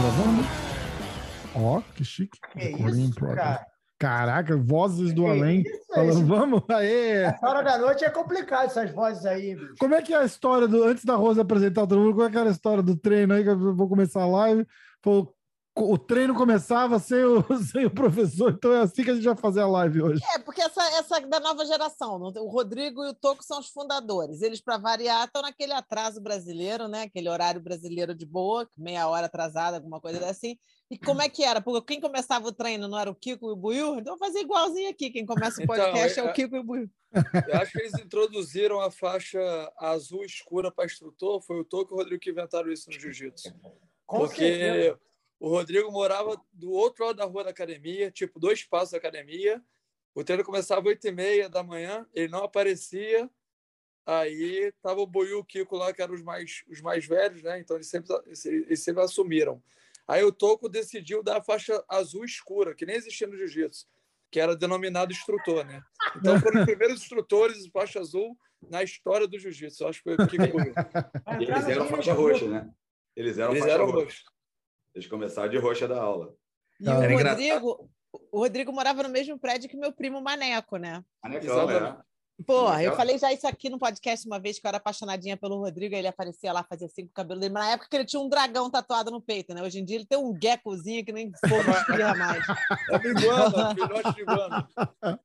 Gravando? Ó, que chique. Que isso, cara? Caraca, vozes do Que além. isso, Falando, esse- vamos, aê! Essa hora da noite é complicado essas vozes aí, bicho. Como é que é a história do. Antes da Rosa apresentar todo mundo, como é que era a história do treino aí? Que eu vou começar a live. Pô, o treino começava sem o, sem o professor, então é assim que a gente vai fazer a live hoje. É, porque essa, essa da nova geração, o Rodrigo e o Toco são os fundadores. Eles, para variar, estão naquele atraso brasileiro, né? Aquele horário brasileiro de boa, meia hora atrasada, alguma coisa assim. E como é que era? Porque quem começava o treino não era o Kiko e o Buiu? Então fazer igualzinho aqui. Quem começa o Então, podcast é, é- o Kiko e o Buiu. Eu acho que eles introduziram a faixa azul escura para instrutor. Foi o Toco e o Rodrigo que inventaram isso no jiu-jitsu. Com Porque certeza. O Rodrigo morava do outro lado da rua da academia, tipo dois passos da academia. O treino começava às 8h30 da manhã, ele não aparecia. Aí tava o Boiú e o Kiko lá, que eram os mais, os mais velhos, né? Então eles sempre, eles sempre assumiram. Aí o Toco decidiu dar a faixa azul escura, que nem existia no jiu-jitsu, que era denominado instrutor, né? Então foram os primeiros instrutores de faixa azul na história do jiu-jitsu. Acho que foi o Kiko e Boiú. E eles eram faixa roxa, né? Eles eram Eles faixa eram roxa. roxos. Eles começaram de roxa da aula. E o Rodrigo, o Rodrigo morava no mesmo prédio que meu primo Maneco, né? Anexão, Exatamente. é. Pô, Legal. eu falei já isso aqui no podcast uma vez que eu era apaixonadinha pelo Rodrigo, ele aparecia lá, fazia assim com o cabelo dele, mas na época que ele tinha um dragão tatuado no peito, né? Hoje em dia ele tem um geckozinho que nem fogo espirra mais. É uma iguana, filhote de iguana.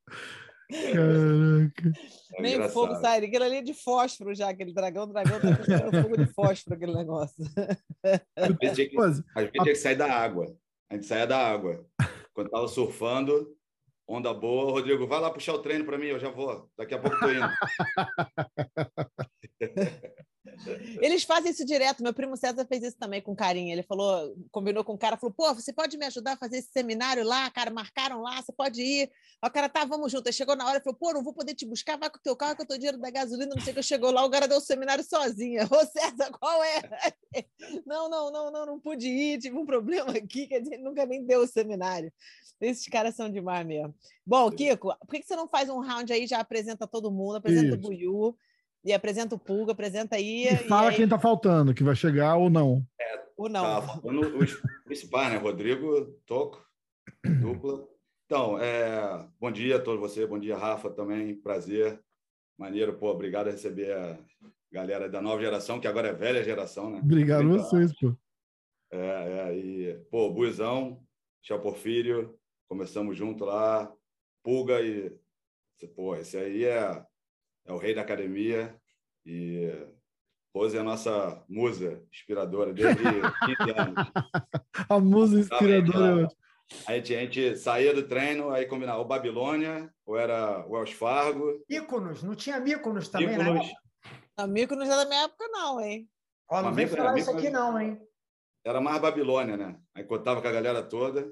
Caraca. É nem engraçado. fogo sai, aquele ali é de fósforo já, aquele dragão, o dragão tá cuspindo fogo de fósforo, aquele negócio. Às vezes tinha que, Mas, às vezes tinha que sair da água. A gente saía da água. Quando tava surfando, onda boa, Rodrigo, vai lá puxar o treino para mim, eu já vou. Daqui a pouco tô indo. Eles fazem isso direto. Meu primo César fez isso também com carinho. Ele falou, combinou com o cara, falou: pô, você pode me ajudar a fazer esse seminário lá? Cara, marcaram lá, você pode ir. O cara, tá, vamos junto. Aí chegou na hora falou: pô, não vou poder te buscar, vai com o teu carro, que eu tô dinheiro da gasolina, não sei o que. Chegou lá, o cara deu o seminário sozinha. Ô, César, qual é? Não, não, não, não, não pude ir, tive um problema aqui, quer dizer, ele nunca nem deu o seminário. Esses caras são demais mesmo. Bom, Kiko, por que que você não faz um round aí, já apresenta todo mundo, apresenta Isso. o Buiu, e apresenta o Pulga, apresenta aí. e fala aí- quem tá faltando, que vai chegar ou não. Ou não. Tá falando os principais, né? Rodrigo, Toco, dupla. Então, é, bom dia a todos vocês, bom dia, Rafa, também, prazer. Maneiro, pô, obrigado a receber a galera da nova geração, que agora é velha geração, né? Obrigado a vocês, pô. É, é, e, pô, Buizão, Tchau Porfírio, começamos junto lá, Pulga e, pô, esse aí é, é o rei da academia e Rose é a nossa musa inspiradora desde 15 anos. A musa inspiradora. tá. A gente, a gente saía do treino, aí combinava ou Babilônia, ou era Wells Fargo, Míconos, não tinha Míconos também, né? Mykonos. Amigo não é da minha época, não, hein? Ó, não vem falar isso aqui não, hein? era mais Babilônia, né? Aí contava com a galera toda.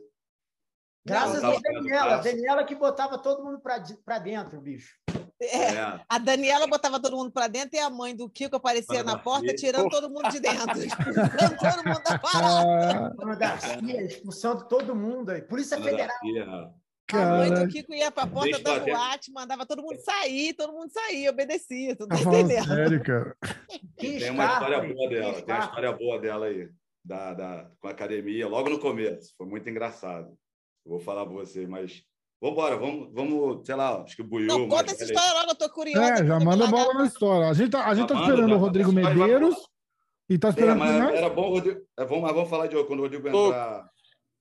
Graças Não, a Daniela. Daniela que botava todo mundo pra dentro, bicho. É, É, A Daniela botava todo mundo para dentro e a mãe do Kiko aparecia na porta tirando todo mundo de dentro. expulsando todo mundo da parada. Ah, Dona Garcia, expulsando todo mundo aí. Polícia Ana Federal. Né? A mãe do Kiko ia para a porta da boate, mandava todo mundo sair, todo mundo saía, obedecia. Tu tá tá entendendo? sério, cara. Que Tem uma história boa dela, tem uma história boa dela aí, da, da, com a academia, logo no começo. Foi muito engraçado. Eu vou falar para você, mas vamos embora, vamos, vamos, sei lá, acho que o Buiu. Não, conta essa aí. história logo, eu tô curiosa. É, já manda bola na história. A gente tá, a gente tá Manda, esperando o. Rodrigo Vai, vai, Medeiros e tá É, esperando mas quem mais? era bom, o Rodrigo, é, vamos, mas vamos falar de quando o Rodrigo entrar.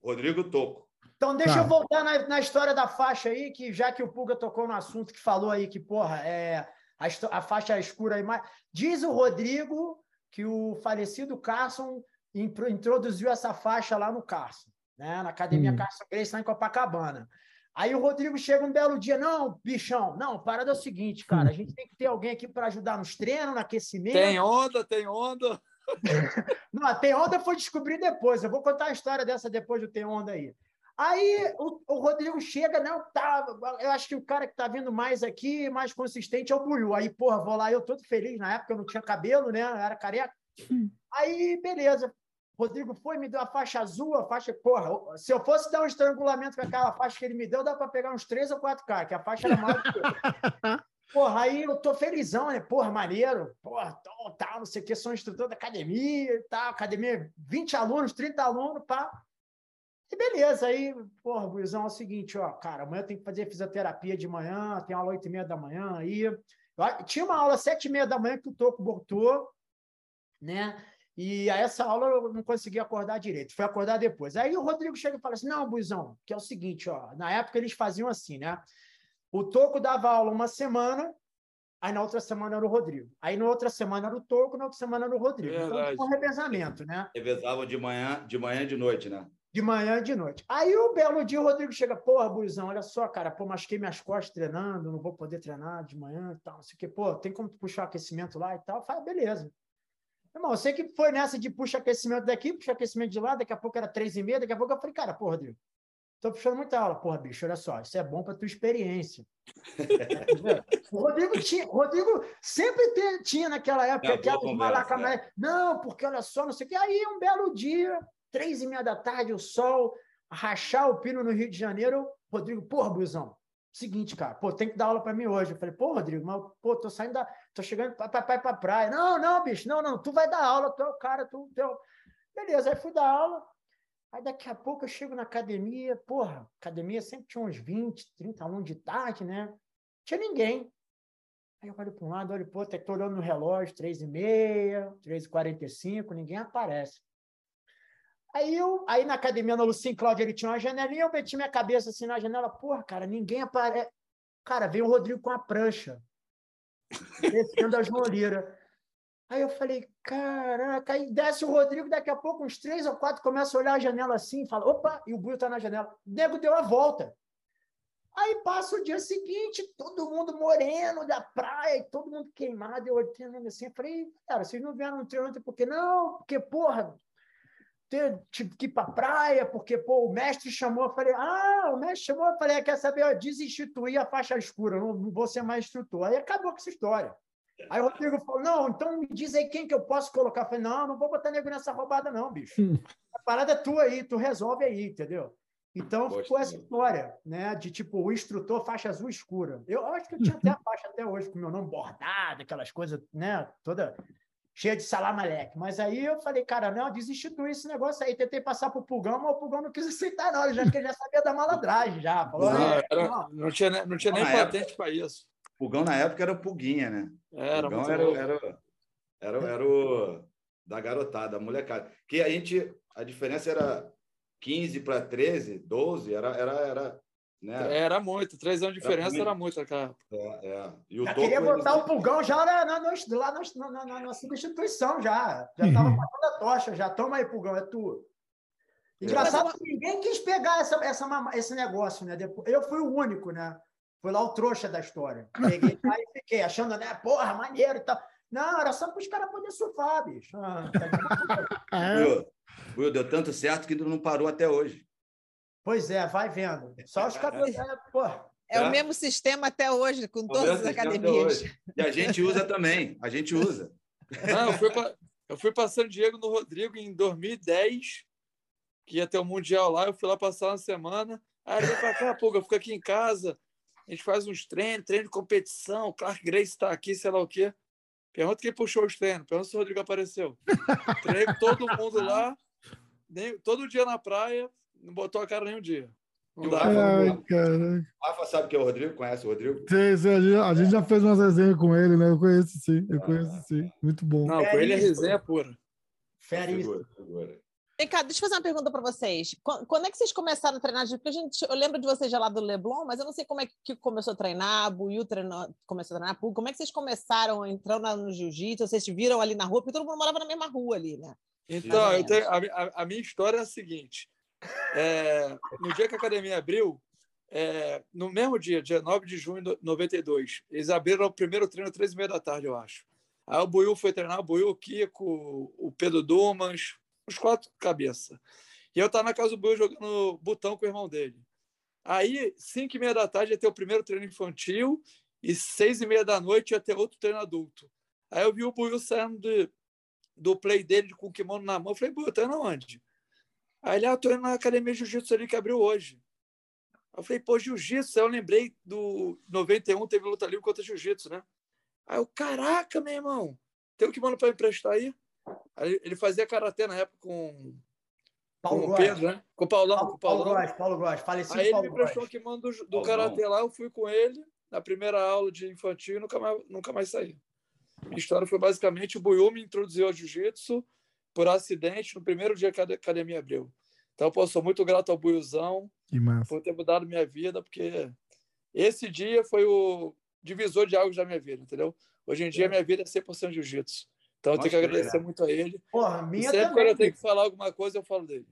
Rodrigo Toco. Então, deixa Tá. eu voltar na, na história da faixa aí, que já que o Pulga tocou no assunto que falou aí que, porra, é, a, a faixa escura aí. Mas... Diz o Rodrigo que o falecido Carson intro- introduziu essa faixa lá no Carson, né? na academia Hum. Carson Grace, lá em Copacabana. Aí o Rodrigo chega um belo dia, não, bichão, não, parada é o seguinte, cara, a gente tem que ter alguém aqui para ajudar nos treinos, no aquecimento. Tem onda, tem onda. Não, Tem Onda foi descobrir depois. Eu vou contar a história dessa depois do Tem Onda aí. Aí o, o Rodrigo chega, não, tá. Eu acho que o cara que tá vindo mais aqui, mais consistente, é o Buiu. Aí, porra, vou lá, eu todo feliz. Na época eu não tinha cabelo, né? Eu era careca. Aí, beleza. Rodrigo foi, me deu a faixa azul, a faixa. Porra, se eu fosse dar um estrangulamento com aquela faixa que ele me deu, dá para pegar uns 3 ou 4K, que a faixa era maior que eu. Porra, aí eu tô felizão, né? Porra, maneiro. Porra, tal, tal, não sei o que, sou instrutor da academia e tal. Academia, 20 alunos, 30 alunos, pá. E beleza, aí, porra, Guizão, é o seguinte, ó, cara, amanhã tem que fazer fisioterapia de manhã, tem aula 8 e meia da manhã, aí... Tinha uma aula sete e meia da manhã que o Toco botou, né? E a essa aula eu não consegui acordar direito, foi acordar depois. Aí o Rodrigo chega e fala assim: não, Buizão, que é o seguinte, ó, na época eles faziam assim, né? O Toco dava aula uma semana, aí na outra semana era o Rodrigo. Aí na outra semana era o Toco, na outra semana era o Rodrigo. Então, Verdade. Então, um revezamento, né? Revezavam de manhã, de manhã e de noite, né? De manhã e de noite. Aí o belo dia o Rodrigo chega, porra, Buizão, olha só, cara, pô, machuquei minhas costas treinando, não vou poder treinar de manhã e tal, não sei o quê. Pô, tem como puxar o aquecimento lá e tal? Fala, beleza. Irmão, eu sei que foi nessa de puxa aquecimento daqui, puxa aquecimento de lá, daqui a pouco era três e meia, daqui a pouco eu falei, cara, porra, Rodrigo, tô puxando muita aula. Porra, bicho, olha só, isso é bom para tua experiência. o Rodrigo, tinha, Rodrigo sempre te, tinha naquela época aquela malaca, é. não, porque olha só, não sei o que. Aí, um belo dia, três e meia da tarde, o sol, rachar o pino no Rio de Janeiro, Rodrigo, porra, Buzão, seguinte, cara, pô, tem que dar aula para mim hoje. Eu falei, pô, Rodrigo, mas, pô, tô saindo da. Tô chegando para pra, pra, pra praia. Não, não, bicho, não, não, tu vai dar aula, tu é o cara, tu. tu é Beleza, aí fui dar aula. Aí daqui a pouco eu chego na academia, porra, academia sempre tinha uns 20, 30 alunos de tarde, né? Tinha ninguém. Aí eu olho para um lado, olho para outro, estou olhando no relógio, 3 e meia, 3 e 45, ninguém aparece. Aí eu, aí na academia no Lucim Cláudio, ele tinha uma janelinha, eu meti minha cabeça assim na janela, porra, cara, ninguém aparece. Cara, veio o Rodrigo com a prancha, descendo a João Lira. Aí eu falei, caraca, aí desce o Rodrigo, daqui a pouco uns três ou quatro começam a olhar a janela assim, fala, opa, e o Buio tá na janela. O nego deu a volta. Aí passa o dia seguinte, todo mundo moreno da praia, todo mundo queimado, eu olhando assim, falei, cara, vocês não vieram no treino ontem porque não? Porque, porra, ter, tive que ir para praia, porque pô, o mestre chamou, eu falei, ah, o mestre chamou, eu falei, quer saber, eu desinstituir a faixa escura, não, não vou ser mais instrutor. Aí acabou com essa história. Aí o Rodrigo falou, não, então me diz aí quem que eu posso colocar. Eu falei, não, não vou botar nego nessa roubada não, bicho. A parada é tua aí, tu resolve aí, entendeu? Então Poxa, ficou essa história, né? De tipo, o instrutor faixa azul escura. Eu acho que eu tinha até a faixa até hoje, com o meu nome bordado, aquelas coisas, né? Toda cheia de salamaleque. Mas aí eu falei, cara, não, desinstitui esse negócio aí. Tentei passar pro Pulgão, mas o Pulgão não quis aceitar, não. Ele já, ele já sabia da malandragem, já. Falou, não, era, não. não, tinha, não tinha nem patente para isso. Pulgão na época era Pulguinha, né? Era, Pulgão era, era, era, era, o da garotada, a molecada. Que a gente, a diferença era 15 para 13, 12, era, era, era né? Era muito, três anos de diferença era muito, era muito cara. É, é. E o já queria botar o pulgão já na, na, na, lá na, na, na, substituição, já. Já estava uhum. passando a tocha, já. Toma aí, pulgão, é tu. Engraçado é. que ninguém quis pegar essa, essa, esse negócio, né? Eu fui o único, né? Fui lá o trouxa da história. Peguei lá e fiquei achando, né? Porra, maneiro e tal. Não, era só para os caras poderem surfar, bicho. Ah, tá Will, deu tanto certo que não parou até hoje. Pois é, vai vendo. Só os cabelos. É, é o mesmo sistema até hoje, com todas as academias. E a gente usa também, a gente usa. Não, eu fui para San Diego no Rodrigo em 2010, que ia ter o um Mundial lá, eu fui lá passar uma semana. Aí ele para cá, pô, eu fico aqui em casa, a gente faz uns treinos, treino de competição, Clark Grace está aqui, sei lá o quê. Pergunta quem puxou os treinos, pergunta se o Rodrigo apareceu. Treino todo mundo lá, nem, todo dia na praia, não botou a cara nenhum dia. Não dá. Ai, cara. Rafa sabe que é o Rodrigo? Conhece o Rodrigo? Sim, sim, a, gente, a gente já fez umas resenhas com ele, né? Eu conheço sim, eu ah, conheço sim. Muito bom. Não, com ele é resenha pura. Férias. Vem cá, deixa eu fazer uma pergunta para vocês. Quando é que vocês começaram a treinar? Porque a gente, eu lembro de vocês já lá do Leblon, mas eu não sei como é que começou a treinar, Buiu treinou, começou a treinar, como é que vocês começaram entrando no jiu-jitsu? Vocês viram ali na rua, porque todo mundo morava na mesma rua ali, né? Então, eu tenho, a, a, minha história é a seguinte. É, no dia que a academia abriu, é, no mesmo dia, dia 9 de junho de 92, eles abriram o primeiro treino três e meia da tarde, eu acho. Aí o Buiu foi treinar, o Buiu, o Kiko, o Pedro Dumas, os quatro cabeça. E eu estava na casa do Buiu jogando botão com o irmão dele. Aí, cinco e meia da tarde, ia ter o primeiro treino infantil e seis e meia da noite ia ter outro treino adulto. Aí eu vi o Buiu saindo de, do play dele com o kimono na mão. Eu falei, pô, tá indo onde? Aí ele, ah, tô indo na academia de jiu-jitsu ali que abriu hoje. Eu falei, pô, jiu-jitsu. Aí eu lembrei do 91, teve luta livre contra jiu-jitsu, né? Aí eu, caraca, meu irmão, tem um kimono para emprestar aí? aí? Ele fazia karatê na época com, Paulo com o. Pedro, né? Com o Paulão. Paulo, com o Paulo Paulão. Góes, Paulo Góes. Falecido Aí ele Paulo me emprestou o Góes. kimono do, do karatê lá, eu fui com ele na primeira aula de infantil e nunca mais, nunca mais saí. Minha história foi basicamente o Buiú me introduziu ao jiu-jitsu por acidente no primeiro dia que a academia abriu. Então, pô, sou muito grato ao Buiuzão por ter mudado minha vida, porque esse dia foi o divisor de águas da minha vida, entendeu? Hoje em dia, minha vida é 100% jiu-jitsu. Então, eu tenho que agradecer né? muito a ele. Porra, E minha sempre quando também. eu tenho que falar alguma coisa, eu falo dele.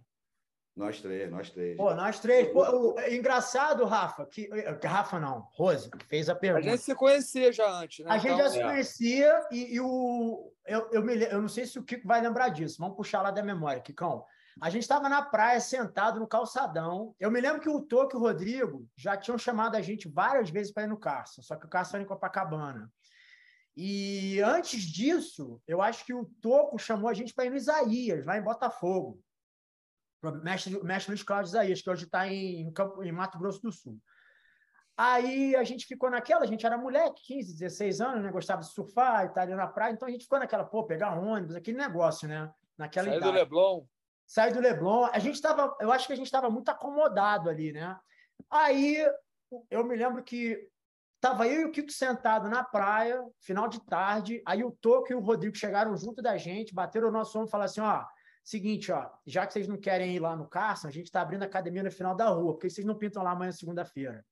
Nós três, nós três. Pô, nós três. Pô, o- é engraçado, Rafa, que. Rafa não, Rose, que fez a A pergunta. gente se conhecia já antes, né? A gente Então, já se é. conhecia e, e o. Eu, eu, me, eu não sei se o Kiko vai lembrar disso. Vamos puxar lá da memória, Kikão. A gente estava na praia, sentado no calçadão. Eu me lembro que o Toco e o Rodrigo já tinham chamado a gente várias vezes para ir no Carson, só que o Carson era em Copacabana. E antes disso, eu acho que o Toco chamou a gente para ir no Isaías, lá em Botafogo. Mestre, mestre Luiz Cláudio Isaías, que hoje está em, Campo- em Mato Grosso do Sul. Aí a gente ficou naquela, a gente era moleque, 15, 16 anos, né? Gostava de surfar e tal, ali na praia, então a gente ficou naquela, pô, pegar ônibus, aquele negócio, né? Naquela do idade. Leblon. Sai do Leblon. A gente estava, eu acho que a gente estava muito acomodado ali, né? Aí eu me lembro que tava eu e o Kiko sentado na praia, final de tarde. Aí o Toco e o Rodrigo chegaram junto da gente, bateram o nosso ombro e falaram assim: ó, seguinte, ó, já que vocês não querem ir lá no Carson, a gente está abrindo a academia no final da rua, porque vocês não pintam lá amanhã, segunda-feira.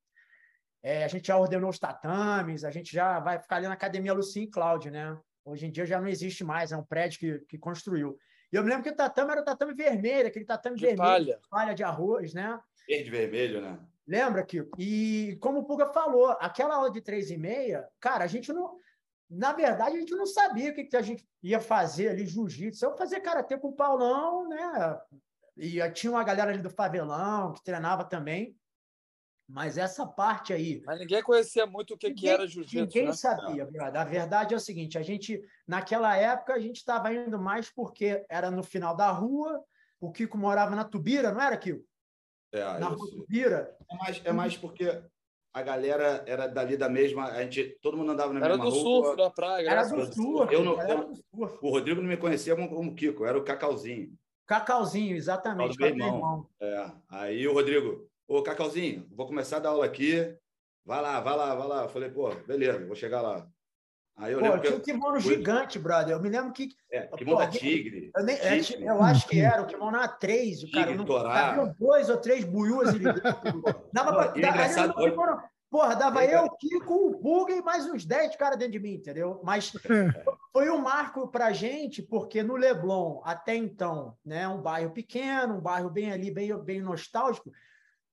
É, a gente já ordenou os tatames, a gente já vai ficar ali na academia Lucien e Cláudio, né? Hoje em dia já não existe mais, é um prédio que, que construiu. E eu me lembro que o tatame era o tatame vermelho, aquele tatame De vermelho, palha. palha de arroz, né? Verde e vermelho, né? Lembra, Kiko? E como o Puga falou, aquela aula de três e meia, cara, a gente não. Na verdade, a gente não sabia o que, que a gente ia fazer ali, jiu-jitsu. Eu fazia karatê com o Paulão, né? E tinha uma galera ali do Favelão que treinava também. Mas essa parte aí, Mas ninguém conhecia muito o que, que Ninguém- era jiu-jitsu. Ninguém né? sabia, brother. A verdade é o seguinte: a gente, naquela época, a gente estava indo mais porque era no final da rua. O Kiko morava na Tubira, não era, Kiko? É, Na rua isso. Tubira. É mais, é mais porque a galera era dali da mesma. A gente, todo mundo andava na Era mesma do rua. surf, da praia. Era do surf. Eu não- era eu- do surf. O Rodrigo não me conhecia como, como Kiko, era o Cacauzinho. Cacauzinho, exatamente. Do meu irmão. É. Aí o Rodrigo, ô Cacauzinho, vou começar a dar aula aqui. Vai lá, vai lá, vai lá. Eu falei, pô, beleza, vou chegar lá. Aí eu Pô, tinha um kimono gigante, brother. Eu me lembro que. É, kimono da Tigre. Eu, nem, é, Tigre. eu acho que era o kimono A3, o cara. Tigre, Não, havia dois ou três buiúas dentro. Dava pra, da- engraçado, kimono- Porra, dava É, eu, o Kiko, o Puga e mais uns 10 caras dentro de mim, entendeu? Mas foi um marco pra gente, porque no Leblon, até então, né, um bairro pequeno, um bairro bem ali, bem, bem nostálgico,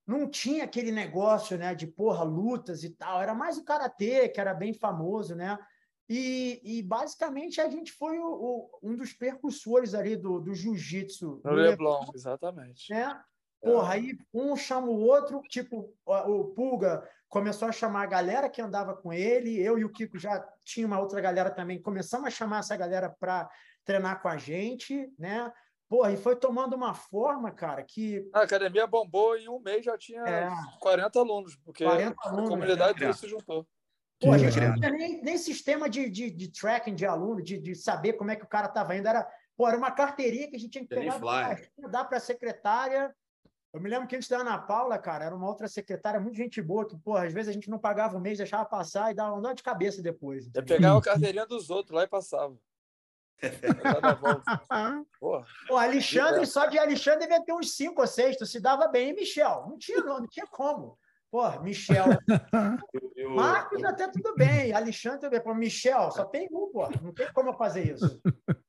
não tinha aquele negócio, né, de porra, lutas e tal. Era mais o karatê, que era bem famoso, né? E, e basicamente a gente foi o- o- um dos percussores ali do, do jiu-jitsu No no Leblon, exatamente. né? Porra, aí um chama o outro, tipo, o Pulga começou a chamar a galera que andava com ele, eu e o Kiko já tinha uma outra galera também, começamos a chamar essa galera para treinar com a gente, né? Porra, e foi tomando uma forma, cara, que A academia bombou em um mês já tinha É. 40 alunos, porque 40 a alunos, comunidade né? se juntou. Pô, a gente não tinha nem, nem sistema de, de, de tracking de aluno, de, de saber como é que o cara estava indo. Era, pô, era uma carteirinha que a gente tinha que pegar, dar para a secretária. Eu me lembro que a gente da Ana Paula, cara, era uma outra secretária muito gente boa, que, pô, às vezes a gente não pagava o mês, deixava passar e dava uma dor de cabeça depois. Eu pegava a carteirinha dos outros lá e passava. Porra, Pô, Alexandre, só de Alexandre devia ter uns cinco ou seis, tu se dava bem, e Michel. Não tinha, não, não tinha como. Pô, Michel. Eu, eu- Marcos até tudo bem. Alexandre também. Pô, Michel, só tem um, pô. Não tem como eu fazer isso.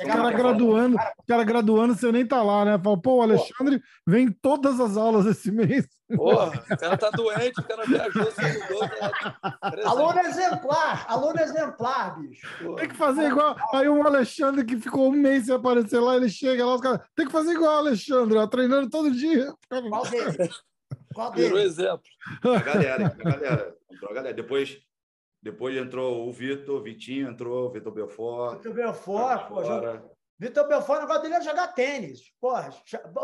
O cara graduando, o cara graduando, você nem tá lá, né? Fala, pô, o Alexandre vem em todas as aulas esse mês. porra, o cara tá doente, o cara viajou, se mudou. Tá... Aluno exemplar, aluno exemplar, bicho. Tem que fazer igual. Aí um Alexandre que ficou um mês sem aparecer lá, ele chega lá, os caras. Tem que fazer igual o Alexandre, ó, treinando todo dia. Qual deles? Qual Virou deles? exemplo. A galera, a galera. Entrou a galera. Depois, Depois entrou o Vitor, Vitinho entrou, Vitor Belfort. Vitor Belfort, pô, Vitor Belfort, o negócio dele é jogar tênis. Porra,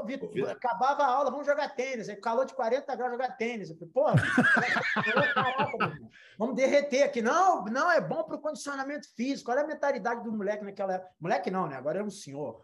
Vitor, Vitor... acabava a aula, vamos jogar tênis. Aí, calor de 40 graus, jogar tênis. Eu falei, porra, caraca, vamos derreter aqui. Não, não, é bom para o condicionamento físico. Olha a mentalidade do moleque naquela época. Moleque não, né? Agora é um senhor.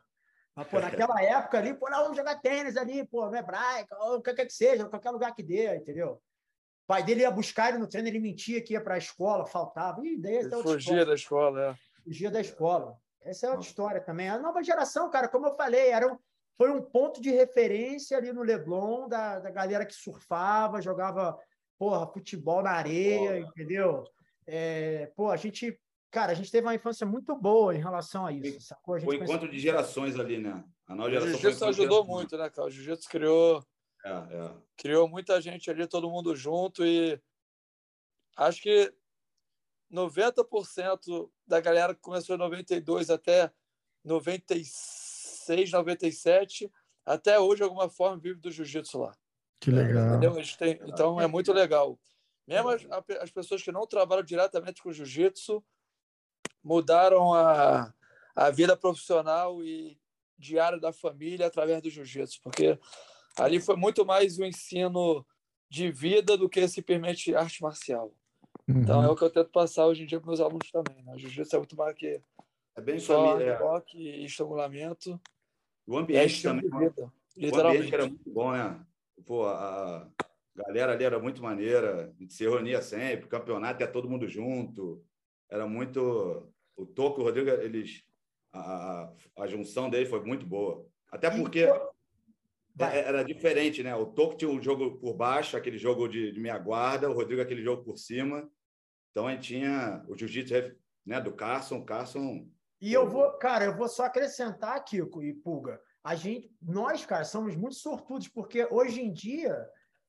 Mas, pô, naquela época ali, pô, não, vamos jogar tênis ali, pô, no hebraico, ou o que quer que seja, qualquer lugar que dê, entendeu? O pai dele ia buscar ele no treino, ele mentia que ia para a escola, faltava. Ih, daí, ele fugia da escola, é. Fugia da escola. Essa é outra história também. A nova geração, cara, como eu falei, era um, foi um ponto de referência ali no Leblon da, da galera que surfava, jogava porra, futebol na areia, porra. entendeu? É, pô, a gente, cara, a gente teve uma infância muito boa em relação a isso. Sacou? A gente foi encontro de gerações ali, né? A nova geração. O Jiu-Jitsu ajudou muito, né, cara? O Jiu-Jitsu criou, é, é. criou muita gente ali, todo mundo junto e acho que 90% da galera que começou em 92 até 96, 97, até hoje, de alguma forma, vive do jiu-jitsu lá. Que legal. Têm, então, é muito legal. Mesmo as, as, pessoas que não trabalham diretamente com jiu-jitsu mudaram a, a vida profissional e diária da família através do jiu-jitsu, porque ali foi muito mais o um ensino de vida do que simplesmente arte marcial. Uhum. Então é o que eu tento passar hoje em dia para meus alunos também. Né? O jiu-jitsu é muito mais que é bem só família. toque e estrangulamento. O ambiente é também. Vida, o ambiente era muito bom, né? Pô, a galera ali era muito maneira, a gente se reunia sempre, o campeonato ia todo mundo junto. Era muito. O Toco e o Rodrigo, eles. A, a junção dele foi muito boa. Até porque é, era diferente, né? O Toco tinha um jogo por baixo, aquele jogo de, de meia guarda, o Rodrigo aquele jogo por cima. Então a gente tinha o jiu-jitsu né, do Carson, Carson. E eu vou, cara, eu vou só acrescentar, Kiko e Pulga. A gente, nós, cara, somos muito sortudos, porque hoje em dia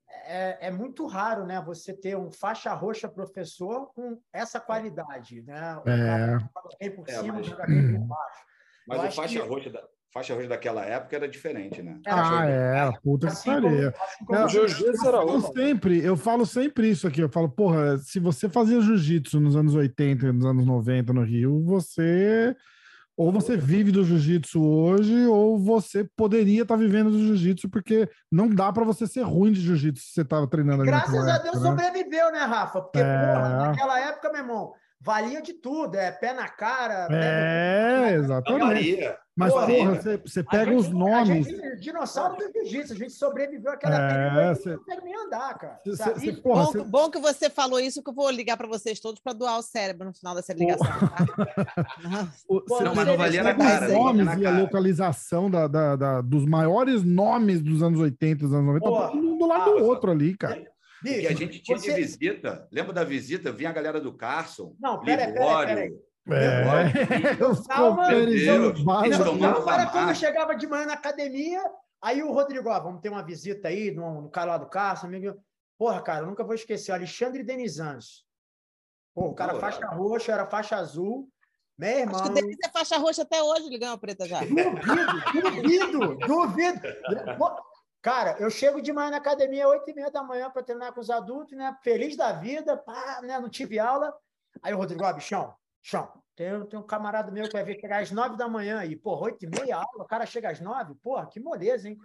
é, é, muito raro, né? Você ter um faixa roxa professor com essa qualidade, né? O é. cara bem por cima, é, mas... joga bem por baixo. Mas o faixa que... roxa da, faixa roxa daquela época era diferente, né? Ah, é, puta que assim, pariu. Eu, falo sempre, eu falo sempre isso aqui, eu falo, porra, se você fazia jiu-jitsu nos anos 80, nos anos 90 no Rio, você ou você vive do jiu-jitsu hoje, ou você poderia estar tá vivendo do jiu-jitsu, porque não dá para você ser ruim de jiu-jitsu se você estava treinando ali. Graças a Deus né? sobreviveu, né, Rafa? Porque, é... porra, naquela época, meu irmão, valia de tudo, é pé na cara. É, exatamente. Mas, porra, porra você, você pega gente, os nomes. Gente, dinossauro do jiu-jitsu, a gente sobreviveu àquela é, você... não consegue nem andar, cara. Cê, cê, porra, bom, bom, que você falou isso, que eu vou ligar para vocês todos para doar o cérebro no final dessa ligação. Tá? Pô, não, mas não valia na cara. Os nomes e a localização da, da, da, dos maiores nomes dos anos 80, dos anos 90, Pô, um do lado ah, do outro ali, cara. Bicho, e a gente tinha você... de visita. Lembra da visita? Vinha a galera do Carson. Não, pera, pera, pera, é, o quando chegava de manhã na academia, aí o Rodrigo, ó, vamos ter uma visita aí no, no cara lá do Carson, amigo. Porra, cara, eu nunca vou esquecer, Alexandre Denizans. Pô, o cara Pô, faixa roxa, era faixa azul. Meu irmão. Acho que o é faixa roxa até hoje, ele ganhou preta já. Duvido, duvido, duvido. Cara, eu chego de manhã na academia, oito e meia da manhã, para treinar com os adultos, né? Feliz da vida, pá, né? não tive aula. Aí o Rodrigo, ó, bichão, chão. Tem, tem um camarada meu que vai vir chegar às nove da manhã e, porra, oito e meia aula, o cara chega às nove, porra, que moleza, hein?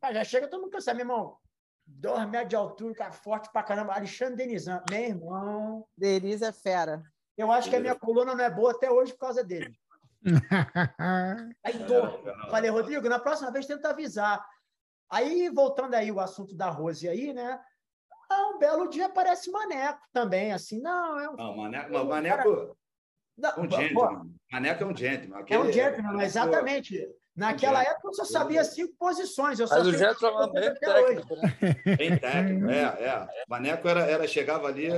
Cara, já chega todo mundo cansado, meu irmão. Dois metros de altura, cara forte pra caramba. Alexandre Denizan, meu irmão. Deniz é fera. Eu acho que a minha coluna não é boa até hoje por causa dele. Aí, tô. Falei, Rodrigo, na próxima vez tenta avisar. Aí, voltando aí o assunto da Rose aí, né? Ah, um belo dia aparece Maneco também, assim, não, é um... Não, Maneco, mas Maneco... Não, um gentleman. Maneco é um gentleman. Aquele... É um gentleman, exatamente. Naquela um época eu só sabia cinco posições. Eu só Mas o gentleman é bem técnico, né? Bem técnico, é, é. Maneco era, era, chegava ali...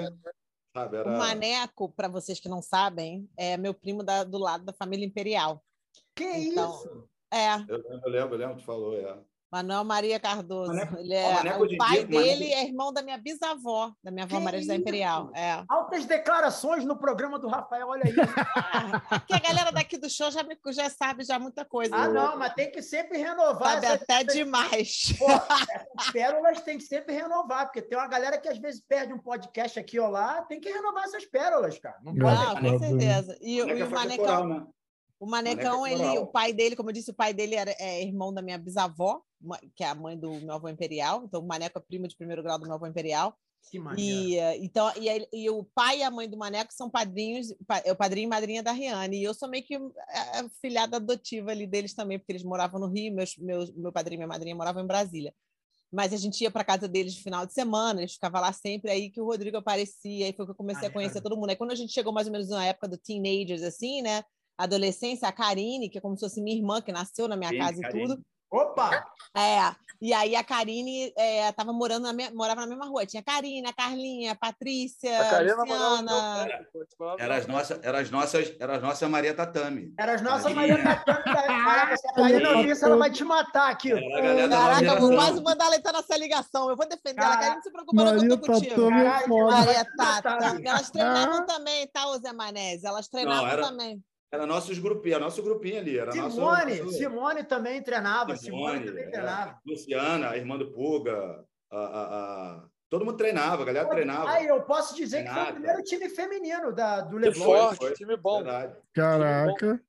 Sabe, era... O Maneco, para vocês que não sabem, é meu primo da, do lado da família imperial. Que então, isso? É. Eu lembro, eu lembro, eu lembro, tu falou, é. Manuel Maria Cardoso. Maneco, ele é, o pai dia, dele Maneco... é irmão da minha bisavó, da minha avó que Maria José Imperial. É. Altas declarações no programa do Rafael, olha aí. ah, que a galera daqui do show já, me, já sabe já muita coisa. Ah, não, mas tem que sempre renovar. Sabe até demais. Pô, essas pérolas tem que sempre renovar, porque tem uma galera que às vezes perde um podcast aqui ou lá, tem que renovar essas pérolas, cara. Não, pode não com certeza. E, e o Manecão... Né? O Manecão, ele, o pai dele, como eu disse, o pai dele era, é irmão da minha bisavó, que é a mãe do meu avô imperial. Então, o Maneco é primo de primeiro grau do meu avô imperial. Que e, então, e, e, o pai e a mãe do Maneco são padrinhos, é o padrinho e madrinha da Riane. E eu sou meio que a filhada adotiva ali deles também, porque eles moravam no Rio, meus, meus, meu padrinho e minha madrinha moravam em Brasília. Mas a gente ia para casa deles no final de semana, eles ficavam lá sempre, aí que o Rodrigo aparecia, aí foi que eu comecei ah, a conhecer é. todo mundo. Aí quando a gente chegou mais ou menos na época do teenagers, assim, né? Adolescência, a Karine, que é como se fosse minha irmã, que nasceu na minha Sim, casa Karine. e tudo Opa! É, e aí a Karine é, tava morando na me... morava na mesma rua. Tinha a Karine, a Carlinha, a Patrícia, a Luciana. Era as nossas, era as nossas, era as nossas Maria Tatame. Era as nossas Maria Tatame. Caraca, se a Karine ouvir isso, ela vai te matar aqui. Caraca, eu vou quase mandar ela entrar nessa ligação. Eu vou defender ela. Karine, não se preocupa, não, que eu tô contigo. Maria Tata. Elas treinavam também, tá, Zé Manese? Elas treinavam também. Era nossos grupinhos, nosso grupinho ali. Era Simone, nosso... Simone também treinava. Simone, Simone também é. treinava. Luciana, a irmã do Puga, a, a, a... todo mundo treinava, a galera treinava. Aí eu posso dizer que foi o primeiro time feminino da, do Leblon. Forte, foi, time bom. Verdade. Caraca.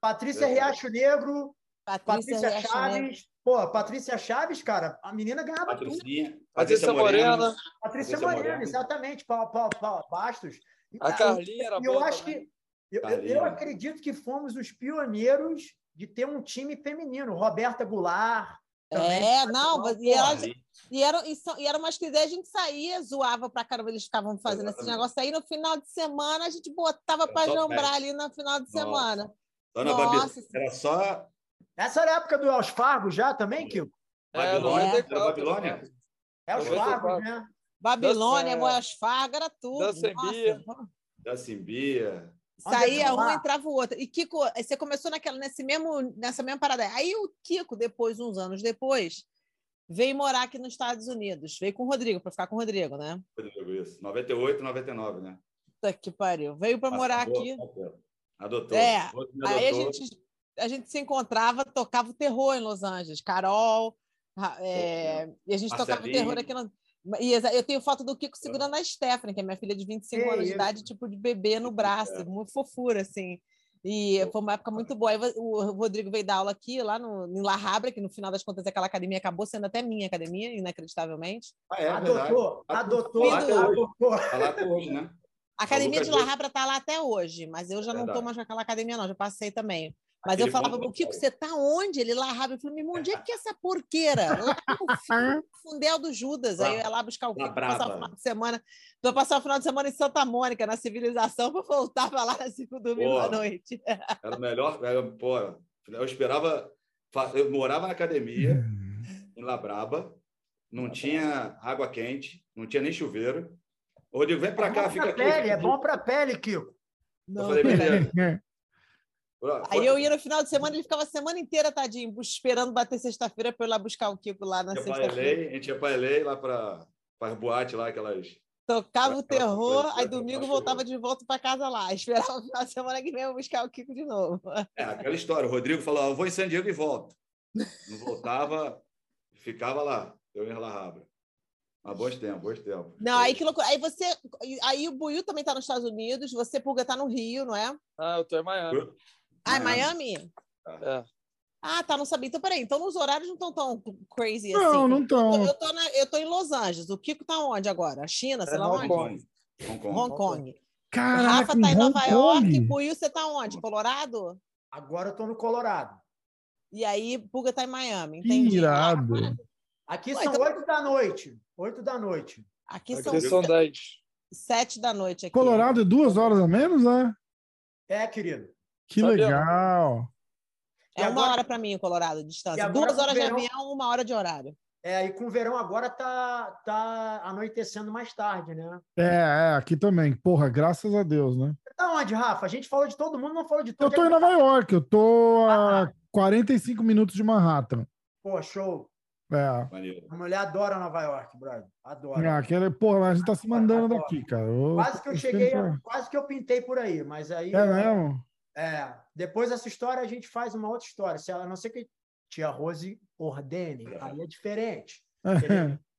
Patrícia Riacho Negro, Patrícia, Patrícia Chaves. Pô, Patrícia Chaves, cara, a menina ganhava Patricinha, tudo. Patrícia Morena. Patrícia Morena, exatamente. Pa, pa, pa, Bastos. A Carlinha era boa. Eu acho que eu, eu, acredito que fomos os pioneiros de ter um time feminino. Roberta Goulart. É, não, e, elas, e, eram, e, são, e eram umas que a gente saía, zoava pra caramba, eles ficavam fazendo esse negócio aí. No final de semana, a gente botava para jambrar ali no final de Nossa. semana. Dona Nossa, Babi, era só. Essa era a época do Aos Fargos já também, Kiko? É, Babilônia? É. Babilônia? É os Fargos, né? Babilônia, Boas Fargas, era tudo. Da Cimbia. Cimbia. Saía um, entrava o outro. E Kiko, você começou naquela, nesse mesmo, nessa mesma parada. Aí o Kiko, depois, uns anos depois, veio morar aqui nos Estados Unidos. Veio com o Rodrigo, para ficar com o Rodrigo, né? Rodrigo, isso. 98, 99, né? Puta que pariu. Veio para morar aqui. Adotou. É. Aí a gente, a gente se encontrava, tocava o terror em Los Angeles. Carol. É, e a gente Marcelinho. tocava o terror aqui no. E eu tenho foto do Kiko segurando a Stephanie, que é minha filha de 25 anos de idade, tipo de bebê no braço, é. muito fofura, assim. E foi uma época muito boa. Aí o Rodrigo veio dar aula aqui, lá no, em La Habra, que no final das contas aquela academia acabou sendo até minha academia, inacreditavelmente. Ah, é, adotou, adotou, adotou. Tá lá até hoje, né? A academia de La Habra está lá até hoje, mas eu já não estou mais naquela academia, não, já passei também. Mas Aquele eu falava, o Kiko, você tá onde? Ele lá rápido. Eu falei, meu irmão, onde é que é essa porqueira? Lá no fundel do Judas. Aí eu ia lá buscar o Kiko, passar o final de semana. Vou passar o final de semana em Santa Mônica, na civilização, para voltar para lá segunda domingo à noite. Era melhor, era, pô, eu esperava. Eu morava na academia, em Labraba, não tinha água quente, não tinha nem chuveiro. O Rodrigo, vem para é cá, fica aqui. Pele, é bom para pele, Kiko. Não. Eu falei, beleza. Aí eu ia no final de semana, ele ficava a semana inteira, tadinho, esperando bater sexta-feira para eu ir lá buscar o Kiko lá na sexta-feira. A gente ia para LA, lá para as boates lá, aquelas. Tocava o terror, aí domingo voltava de volta para casa lá. Esperava o final de semana que vem eu buscar o Kiko de novo. É, aquela história. O Rodrigo falou: eu vou em San Diego e volto. Não voltava, ficava lá. Eu ia lá, Rabra. Há bons tempos, bons tempos. Não, aí que loucura. Aí você. Aí o Buiu também está nos Estados Unidos, você, Pulga, está no Rio, não é? Ah, eu estou em Miami. Ah, é Miami? É. Ah, tá, não sabia. Então, peraí, então os horários não estão tão crazy não, assim. Não, não estão. Eu, tô eu tô em Los Angeles. O Kiko tá onde agora? China, sei é lá Hong onde? Kong. Hong Kong. Hong Kong. Caraca, o Rafa tá em Nova Kong. York. Buiu, você tá onde? Colorado? Agora eu tô no Colorado. E aí, Puga tá em Miami. Entendi. Irado. Aqui são então... 8 da noite. 8 da noite. Aqui, aqui são, são 10. 7 da noite aqui. Colorado é duas horas a menos, né? É, querido. Que Sabia? legal. É uma hora para mim, Colorado, de distância. Duas horas verão... de avião, uma hora de horário. É, e com o verão agora tá, tá anoitecendo mais tarde, né? É, é, aqui também. Porra, graças a Deus, né? Tá onde, Rafa? A gente falou de todo mundo, não falou de todo Eu tô em Nova York, eu tô a ah, 45 tá. minutos de Manhattan. Pô, show. É. A mulher adora Nova York, brother. Adora. Ah, aquela, porra, mas a gente tá se mandando adora. daqui, cara. Eu, quase que eu cheguei, quase que eu pintei por aí, mas aí. É mesmo? É. Depois dessa história, a gente faz uma outra história. Se ela não sei que tia Rose ordene, aí é diferente.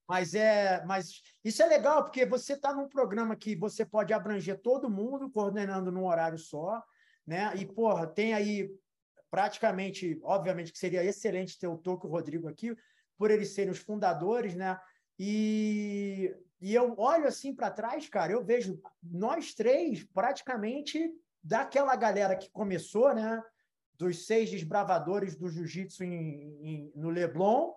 mas é, mas isso é legal porque você está num programa que você pode abranger todo mundo coordenando num horário só, né? E porra, tem aí praticamente, obviamente que seria excelente ter o Toco e o Rodrigo aqui, por eles serem os fundadores, né? E, e eu olho assim para trás, cara, eu vejo nós três praticamente daquela galera que começou, né? Dos seis desbravadores do jiu-jitsu no Leblon.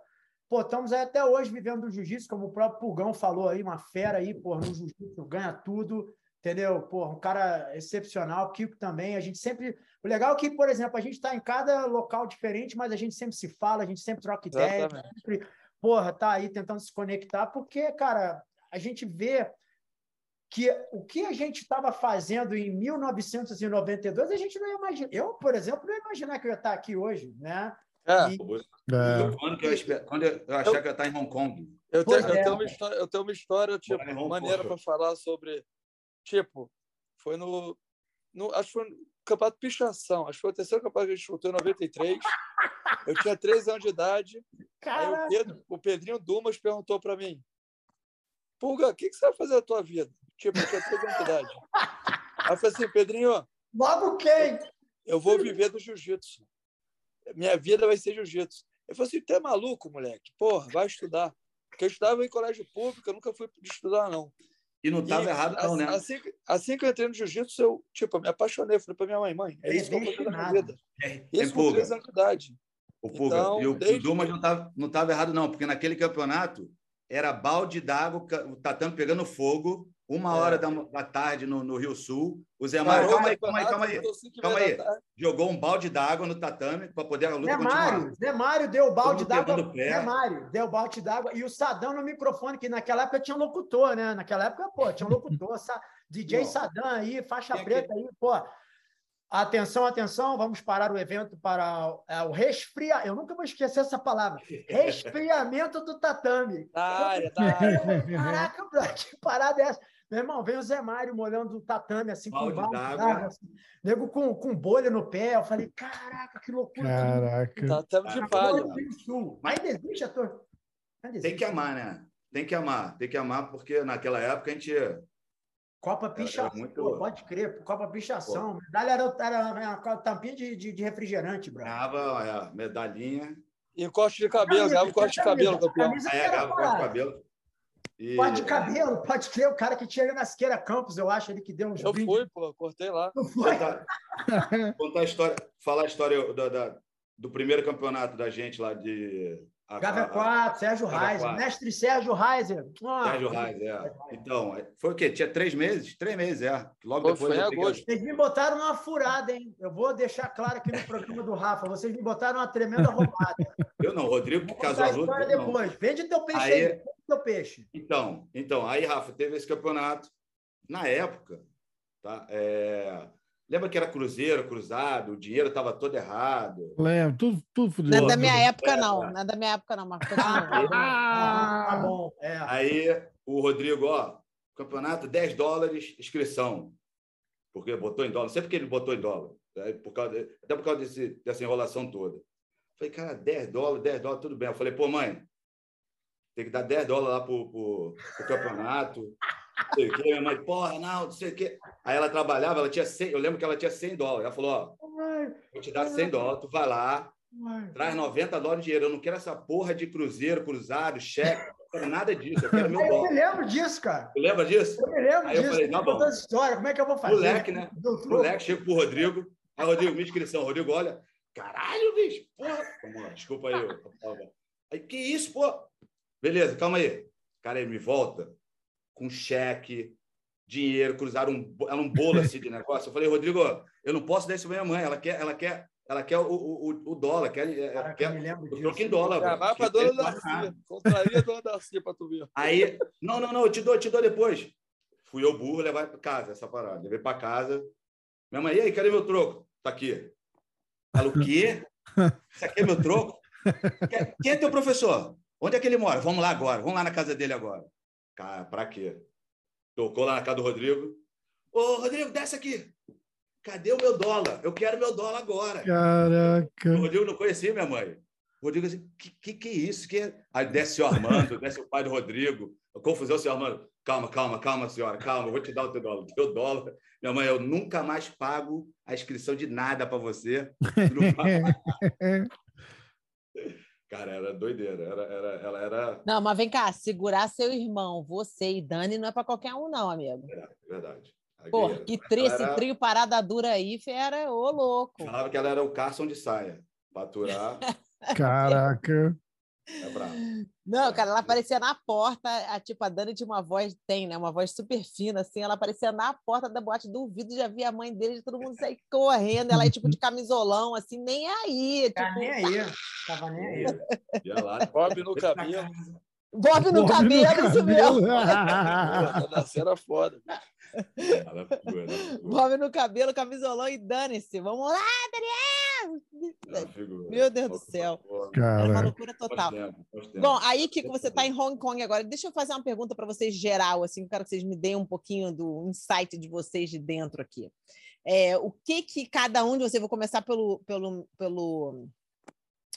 Pô, estamos até hoje vivendo do jiu-jitsu, como o próprio Pulgão falou aí, uma fera aí, pô, no jiu-jitsu ganha tudo, entendeu? Pô, um cara excepcional, Kiko também. A gente sempre. O legal é que, por exemplo, a gente está em cada local diferente, mas a gente sempre se fala, a gente sempre troca ideia, sempre, porra, tá aí tentando se conectar, porque, cara, a gente vê que o que a gente estava fazendo em 1992, a gente não ia imaginar. Eu, por exemplo, não ia imaginar que eu ia estar aqui hoje, né? É. E... é. Quando, eu, quando eu, eu achava eu, que eu ia estar em Hong Kong. Eu tenho, eu, é. tenho uma história, eu tenho uma história, tipo, maneira para falar sobre. Tipo, foi no, no. Acho que foi no Campeonato Pichação. Acho que foi o terceiro campeonato que a gente lutou em 93. Eu tinha 13 anos de idade. Aí o, Pedro, o Pedrinho Dumas perguntou para mim: Pulga, o que, que você vai fazer na tua vida? Tipo, eu tinha 13 anos de idade. Aí eu falei assim: Pedrinho. Logo quem? Eu vou viver do jiu-jitsu. Minha vida vai ser jiu-jitsu. Eu falei assim: tu é maluco, moleque? Porra, vai estudar. Porque eu estudava em colégio público, eu nunca fui estudar, não. E não estava errado, não, né? Assim, assim que eu entrei no jiu-jitsu, eu, tipo, me apaixonei. Falei para minha mãe, mãe, é isso que eu vou fazer na minha vida. É, isso com 13 anos de idade. O Puga, então, e o, desde... o Dumas não estava não tava errado, não, porque naquele campeonato era balde d'água, o tatame pegando fogo, uma é. hora da, da, tarde no, no, Rio Sul. O Zé Mário, calma aí, calma aí, calma aí. Calma aí. Jogou um balde d'água no tatame para poder a luta Zé Mário, Zé Mário deu o balde d'água. Zé Mário deu o balde d'água. E o Sadão no microfone, que naquela época tinha locutor, né? Naquela época, pô, tinha locutor. DJ Sadam aí, faixa preta aí, pô. Atenção, atenção, vamos parar o evento para é, o resfria. Eu nunca vou esquecer essa palavra. Resfriamento do tatame. Tá, tá. Caraca, que parada é essa? Meu irmão, vem o Zé Mário molhando o tatame assim, balde com balde d'água. Assim, nego com, com bolha no pé. Eu falei, caraca, que loucura. Caraca. Tatame de palha. Mas existe, ator. Tem que amar, né? Tem que amar. Tem que amar, porque naquela época a gente Copa Pichação, muito... pode crer, Copa Pichação. Pô. Medalha era, era uma tampinha de, de, de refrigerante, bro. Ganhava é, medalhinha. E corte de cabelo, ganhava corte de cabelo, campeão. É, ganhava corte de cabelo. E... Corte de cabelo, pode crer, o cara que tinha na Siqueira Campos, eu acho, ele que deu uns Eu fui, pô, cortei lá. Não foi? Contar, contar a história, falar a história da, da, do primeiro campeonato da gente lá de Gávea 4, Sérgio Reiser, mestre Sérgio Reiser. Sérgio Reiser, é. Então, foi o quê? Tinha três meses? Três meses, é. Logo depois. Foi agosto. Vocês me botaram numa furada, hein? Eu vou deixar claro aqui no programa do Rafa. Vocês me botaram uma tremenda roubada. Eu não, Rodrigo que casou a história depois. Vende teu peixe aí. aí. Teu peixe. Então, então, aí, Rafa, teve esse campeonato. Na época, tá? É Lembra que era cruzeiro, cruzado, o dinheiro estava todo errado. Lembro, tudo, tudo fudido. Não é da minha época, é, não. Não é da minha época, não, Marcos. ah, tá bom. É. Aí o Rodrigo, ó, campeonato, 10 dólares, inscrição. Porque botou em dólar. Não sei porque ele botou em dólar. Né? Por causa, até por causa desse, dessa enrolação toda. Falei, cara, 10 dólares, 10 dólares, tudo bem. Eu falei, pô, mãe, tem que dar 10 dólares lá pro, pro, pro campeonato sei o quê. Minha mãe, porra, não, não sei o quê. Aí ela trabalhava, ela tinha 100, eu lembro que ela tinha 100 dólares. Ela falou, ó, vou te dar 100 dólares, tu vai lá, traz 90 dólares de dinheiro. Eu não quero essa porra de cruzeiro, cruzado, cheque, não quero nada disso. Eu quero meu eu dólar. Eu me lembro disso, cara. Tu lembra disso? Eu me lembro Aí disso. eu falei, tá bom. História, como é que eu vou fazer? Moleque, né? Moleque, chego pro Rodrigo. Aí, Rodrigo, minha inscrição. Rodrigo, olha, caralho, bicho, porra. Desculpa aí. Aí, que isso, pô? Beleza, calma aí. Cara, ele me volta com cheque, dinheiro, cruzaram um, ela um bolo assim de negócio. Eu falei, Rodrigo, eu não posso dar isso para minha mãe. Ela quer, ela quer, ela quer o, o, o dólar, quer, é, Cara, quer o troco em dólar. Ah, vai para a dona Darcy. Contraria a dona Darcy para tu ver. Aí, não, não, não, eu te dou, eu te dou depois. Fui eu burro levar para casa essa parada. Levei para casa. Minha mãe, e aí, cadê meu troco? Tá aqui. Fala, o quê? Isso aqui é meu troco? Quem é teu professor? Onde é que ele mora? Vamos lá agora, vamos lá na casa dele agora. Cara, pra quê? Tocou lá na casa do Rodrigo. Ô, Rodrigo, desce aqui. Cadê o meu dólar? Eu quero meu dólar agora. Caraca. O Rodrigo não conhecia minha mãe. O Rodrigo assim, que, que, que é isso? Que é? Aí desce o Armando, desce o pai do Rodrigo. Confusão, senhor Armando. Calma, calma, calma, senhora, calma, eu vou te dar o teu dólar. Teu dólar. Minha mãe, eu nunca mais pago a inscrição de nada para você. Cara, era doideira. Era, era, ela era. Não, mas vem cá, segurar seu irmão, você e Dani não é para qualquer um, não, amigo. É, verdade. Pô, que trio, esse trio parada dura aí, fera, ô louco. Falava que ela era o Carson de saia. Faturar. Caraca. É bravo. Não, cara, ela aparecia na porta, a, tipo, a Dani tinha uma voz, tem, né? Uma voz super fina, assim, ela aparecia na porta da boate do vidro, já via a mãe dele, todo mundo sair correndo, ela é tipo de camisolão, assim, nem aí. Tá tipo, nem aí, tava nem aí. Ia lá. Bob no cabelo. Bob no Bob cabelo, isso mesmo. Essa cena foda. Ela figura, ela figura. Bob no cabelo, camisolão e dane-se. Vamos lá, Daniel! Meu Deus do céu. É uma Cara, loucura total. Faz tempo, faz tempo. Bom, aí que você está em Hong Kong agora, deixa eu fazer uma pergunta para vocês geral, assim, eu quero que vocês me deem um pouquinho do insight de vocês de dentro aqui. É, o que que cada um de vocês, vou começar pelo, pelo, pelo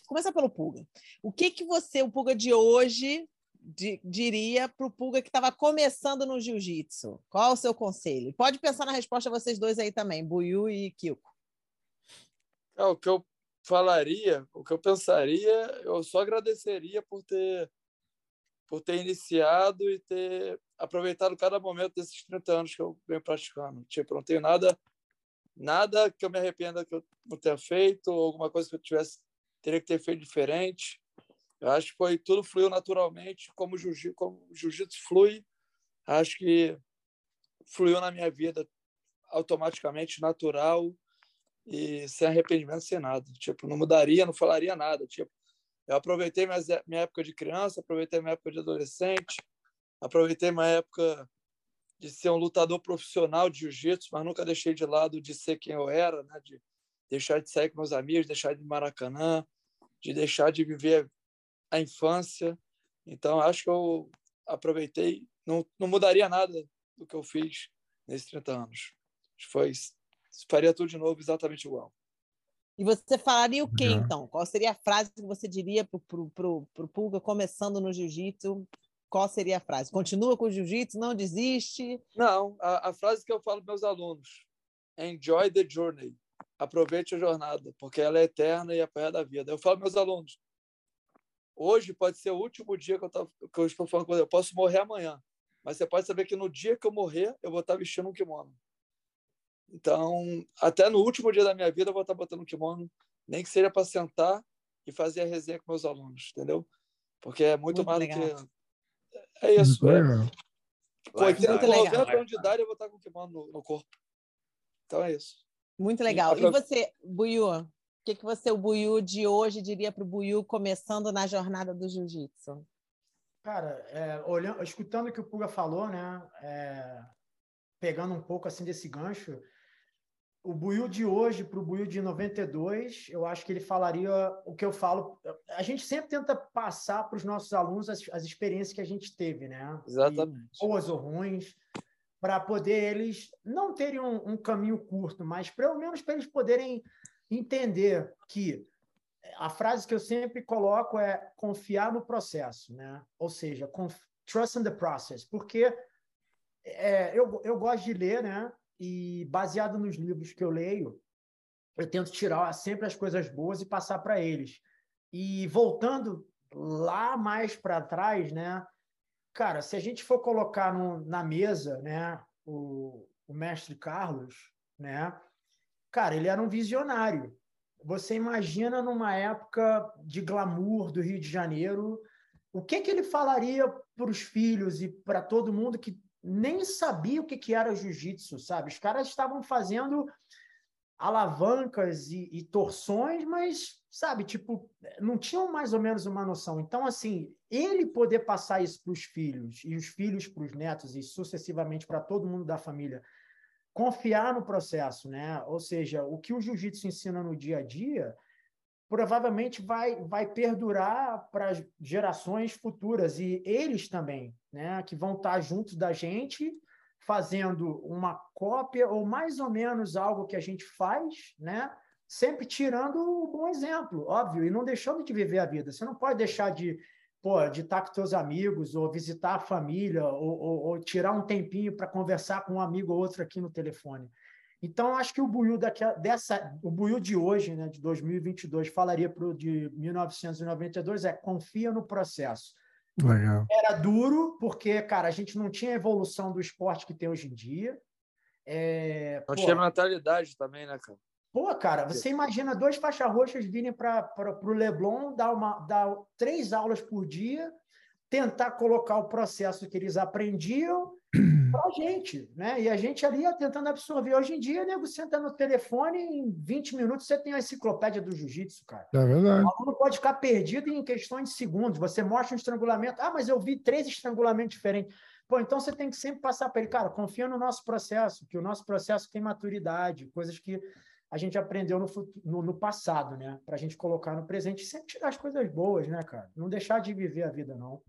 começar pelo Pulga. O que que você, o Pulga de hoje, di- diria para o Pulga que estava começando no Jiu-Jitsu? Qual o seu conselho? Pode pensar na resposta vocês dois aí também, Buiu e Kiko. É, o que eu falaria, o que eu pensaria, eu só agradeceria por ter por ter iniciado e ter aproveitado cada momento desses 30 anos que eu venho praticando. Tipo, não tenho nada nada que eu me arrependa que eu não tenha feito, ou alguma coisa que eu tivesse teria que ter feito diferente. Eu acho que foi tudo fluiu naturalmente, como o jiu-jitsu jiu-jitsu flui. Acho que fluiu na minha vida automaticamente, natural e sem arrependimento, sem nada. Tipo, não mudaria, não falaria nada. Tipo, eu aproveitei minhas, minha época de criança, aproveitei minha época de adolescente, aproveitei minha época de ser um lutador profissional de jiu-jitsu, mas nunca deixei de lado de ser quem eu era, né? de deixar de sair com meus amigos, deixar de ir Maracanã, de deixar de viver a infância. Então, acho que eu aproveitei, não, não mudaria nada do que eu fiz nesses 30 anos. Foi, faria tudo de novo exatamente igual. E você falaria o quê, então? Qual seria a frase que você diria para o Pulga começando no jiu-jitsu? Qual seria a frase? Continua com o jiu-jitsu, não desiste. Não, a, a frase que eu falo para meus alunos: enjoy the journey. Aproveite a jornada, porque ela é eterna e é a da vida. Eu falo para meus alunos: hoje pode ser o último dia que eu, que eu estou falando com você. Eu posso morrer amanhã, mas você pode saber que no dia que eu morrer, eu vou estar vestindo um kimono. Então, até no último dia da minha vida, eu vou estar botando um kimono, nem que seja para sentar e fazer a resenha com meus alunos, entendeu? Porque é muito, Muito mais legal. do que. É isso. É, com 80, Muito legal. 90 anos de idade, eu vou estar com o kimono no, no corpo. Então é isso. Muito legal. E você, Buiu? O que, que você, o Buiu de hoje, diria para o Buiu começando na jornada do jiu-jitsu? Cara, é, olhando, escutando o que o Puga falou, né? é, pegando um pouco assim desse gancho, o Buiu de hoje para o Buiu de 92, eu acho que ele falaria o que eu falo. A gente sempre tenta passar para os nossos alunos as, as experiências que a gente teve, né? E Exatamente. boas ou ruins, para poder eles não terem um, um caminho curto, mas pelo menos para eles poderem entender que a frase que eu sempre coloco é confiar no processo, né? Ou seja, trust in the process, porque é, eu, eu gosto de ler, né? E baseado nos livros que eu leio, eu tento tirar sempre as coisas boas e passar para eles. E voltando lá mais para trás, né? Cara, se a gente for colocar no- na mesa, né, o, o mestre Carlos, né? Cara, ele era um visionário. Você imagina numa época de glamour do Rio de Janeiro, o que que ele falaria para os filhos e para todo mundo que nem sabia o que que era jiu-jitsu, sabe? Os caras estavam fazendo alavancas e, e torções, mas, sabe, tipo, não tinham mais ou menos uma noção. Então, assim, ele poder passar isso para os filhos, e os filhos para os netos, e sucessivamente para todo mundo da família, confiar no processo, né? Ou seja, o que o jiu-jitsu ensina no dia a dia provavelmente vai, vai perdurar para gerações futuras e eles também, né, que vão estar juntos da gente fazendo uma cópia ou mais ou menos algo que a gente faz, né? Sempre tirando o bom exemplo, óbvio, e não deixando de viver a vida. Você não pode deixar de, pô, de estar com seus amigos ou visitar a família ou, ou, ou tirar um tempinho para conversar com um amigo ou outro aqui no telefone. Então, acho que o Buiu dessa, o Buiu de hoje, né, de 2022, falaria para o de 1992 é confia no processo. Legal. Era duro, porque, cara, a gente não tinha a evolução do esporte que tem hoje em dia. É, não pô, tinha mentalidade também, né, cara? Pô, cara, você imagina dois faixas roxas virem para o Leblon dar, uma, dar três aulas por dia, tentar colocar o processo que eles aprendiam para a gente, né? E a gente ali tentando absorver. Hoje em dia, nego senta no telefone em 20 minutos você tem a enciclopédia do jiu-jitsu, cara. É verdade. O aluno pode ficar perdido em questões de segundos. Você mostra um estrangulamento. Ah, mas eu vi três estrangulamentos diferentes. Pô, então você tem que sempre passar para ele, cara, confia no nosso processo, que o nosso processo tem maturidade, coisas que a gente aprendeu no, no, no passado, né? Para a gente colocar no presente e sempre tirar as coisas boas, né, cara? Não deixar de viver a vida, não.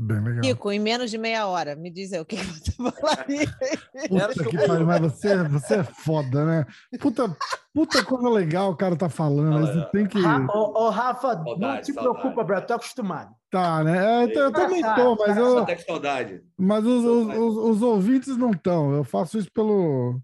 Bem legal. Kiko, em menos de meia hora, me diz aí o que você falaria. Puta que pariu, mas você, você é foda, né? Puta, puta coisa legal o cara tá falando. Você tem que. Ô, ô Rafa, saudade, não te saudade. preocupa, bro, tô acostumado. Tá, né? É, eu, eu também tô, mas eu. Saudade. Mas os, os, os, os ouvintes não estão. Eu faço isso pelo.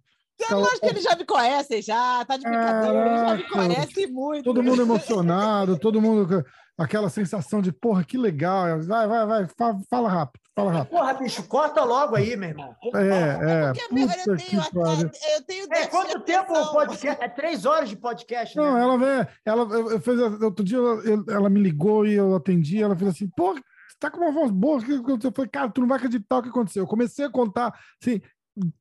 Eu acho que eles já me conhecem, já, tá de brincadeira, eles já me conhecem muito. Todo mundo emocionado, todo mundo aquela sensação de, porra, que legal. Vai, vai, vai, fala, fala rápido, fala rápido. Porra, bicho, corta logo aí, meu irmão. É, é. Puta eu, tenho, eu tenho é, quanto tempo o podcast? É três horas de podcast, Não, né? ela vem, ela fez, outro dia eu, ela me ligou e eu atendi, ela fez assim, porra, você tá com uma voz boa, o que aconteceu? Eu falei, cara, tu não vai acreditar o que aconteceu. Eu comecei a contar, assim,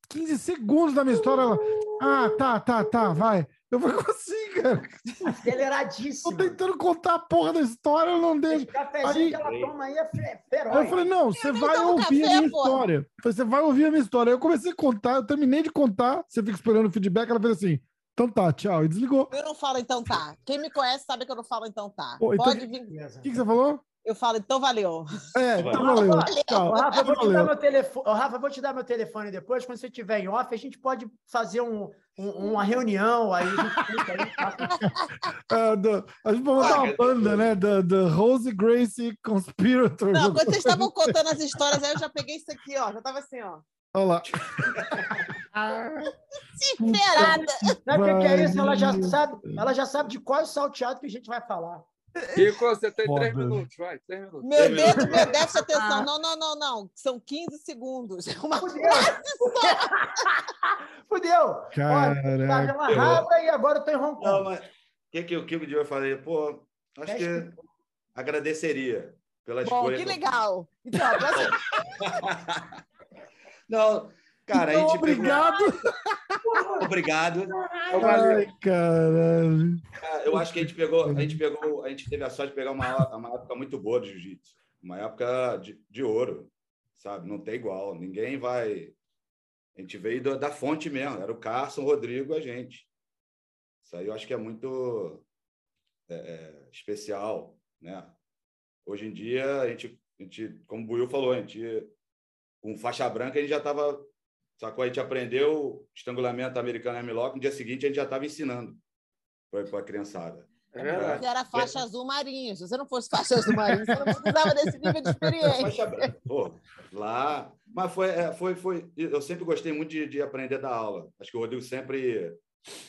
15 segundos da minha história, ela, ah, tá, tá, tá, vai. Eu falei, como assim, cara? Aceleradíssimo. Tô tentando contar a porra da história, eu não deixo. Esse cafezinho aí, que ela toma aí é feroz. Aí eu falei, não, você vai ouvir café, a minha porra. história. Você vai ouvir a minha história. Aí eu comecei a contar, eu terminei de contar, você fica esperando o feedback, ela fez assim, então tá, tchau, e desligou. Eu não falo então tá. Quem me conhece sabe que eu não falo então tá. Pô, então... Pode vir. O que, que você falou? Eu falo, então valeu. É, então valeu. valeu. Tchau. Rafa, eu vou te dar meu telefone. Rafa, vou te dar meu telefone depois. Quando você estiver em off, a gente pode fazer um, um, uma reunião aí. A, gente pode botar uma banda, né? Da, da Rose Gracie Conspirator. Não, quando vocês estavam contando as histórias, aí eu já peguei isso aqui, ó. Já tava assim, ó. Olha lá. Desesperada. Sabe o que é isso? Ela já sabe, ela já sabe de qual é o salteado que a gente vai falar. Kiko, você tem Foda. três minutos, vai, três minutos. Meu Deus, meu déficit de atenção. Ah. Não, não, não, não. São 15 segundos. Uma Fudeu. Fudeu. Olha, tá amarrada e agora eu tô em Hong Kong. Não, mas o que, que o Kiko eu falei? Pô, acho que agradeceria pela Bom, escolha. que legal. Então, próxima... não, Cara, então, a gente obrigado. Pegou... obrigado. Ai, caralho. Eu acho que a gente pegou, a gente pegou, a gente teve a sorte de pegar uma, uma época muito boa de jiu-jitsu, uma época de, de ouro, sabe? Não tem igual. Ninguém vai. A gente veio da, da fonte mesmo. Era o Carson, o Rodrigo, a gente. Isso aí eu acho que é muito é, é, especial, né? Hoje em dia a gente, a gente, como o Buiu falou, a gente com faixa branca a gente já estava Sacou? A gente aprendeu estrangulamento americano armlock, no dia seguinte a gente já estava ensinando para a criançada. É Você era faixa é. azul marinho. Se você não fosse faixa azul marinho, você não precisava desse nível de experiência. Faixa branca. Pô, lá. Mas foi, é, foi, foi. Eu sempre gostei muito de, de aprender da aula. Acho que o Rodrigo sempre.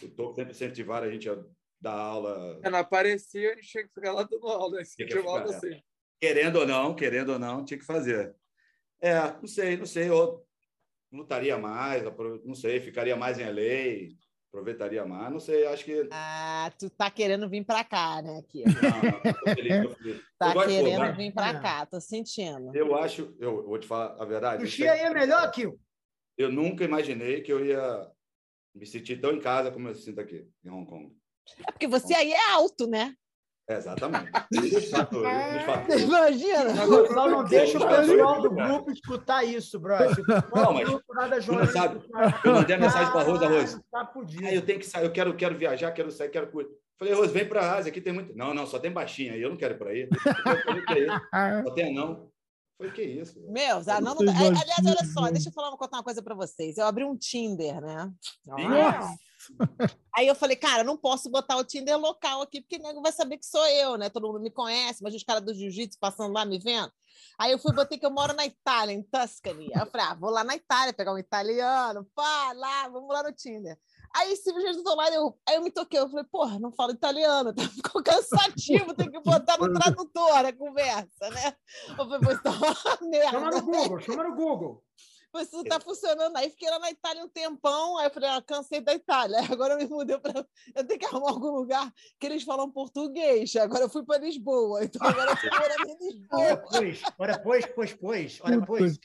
O Toco sempre incentivaram a gente a dar aula. É, não aparecia, a gente tinha que ficar lá dando aula. aula assim. Querendo ou não, querendo ou não, tinha que fazer. É, não sei, não sei. Eu lutaria mais, não sei, ficaria mais em LA, aproveitaria mais, não sei, acho que. Ah, tu tá querendo vir para cá, né, aqui? Não, tô feliz, tô feliz. Tá querendo vir para cá, tô sentindo. Eu acho, eu vou te falar a verdade. O Xia aí é melhor, Kio. Eu nunca imaginei que eu ia me sentir tão em casa como eu sinto aqui, em Hong Kong. É porque você aí é alto, né? Exatamente. Imagina. Só não deixa o pessoal do grupo escutar isso, brother. Não, mas tu não sabe. Eu mandei a mensagem para a Rosa, Rosa. Tá ah, eu tenho que sair, eu quero, quero viajar, quero sair, quero curtir. Falei, Rosa, vem para a Ásia, aqui tem muito. Não, não, só tem baixinha aí, eu não quero ir para aí. Só tem anão. Foi que isso? Meu, ah, não, não, aliás, olha só, deixa eu falar, contar uma coisa para vocês. Eu abri um Tinder, né? Nossa. Aí eu falei, cara, não posso botar o Tinder local aqui, porque nego vai saber que sou eu, né? Todo mundo me conhece, mas os caras do jiu-jitsu passando lá me vendo. Aí eu fui botei que eu moro na Itália, em Tuscany. Aí eu falei, ah, vou lá na Itália pegar um italiano, pá, lá, vamos lá no Tinder. Aí simplesmente eu tô lá, eu, aí eu me toquei, eu falei, porra, não falo italiano, tá? ficou cansativo, tem que botar no tradutor a conversa, né? Eu falei, isso tá uma merda. Chama no Google, chama no Google. Isso tá funcionando. Aí fiquei lá na Itália um tempão, aí eu falei, ah, cansei da Itália. Agora eu me mudei para. Eu tenho que arrumar algum lugar que eles falam português. Agora eu fui para Lisboa, então agora eu tô morando em Lisboa. Ora, pois, ora, pois, pois, pois. Ora, pois,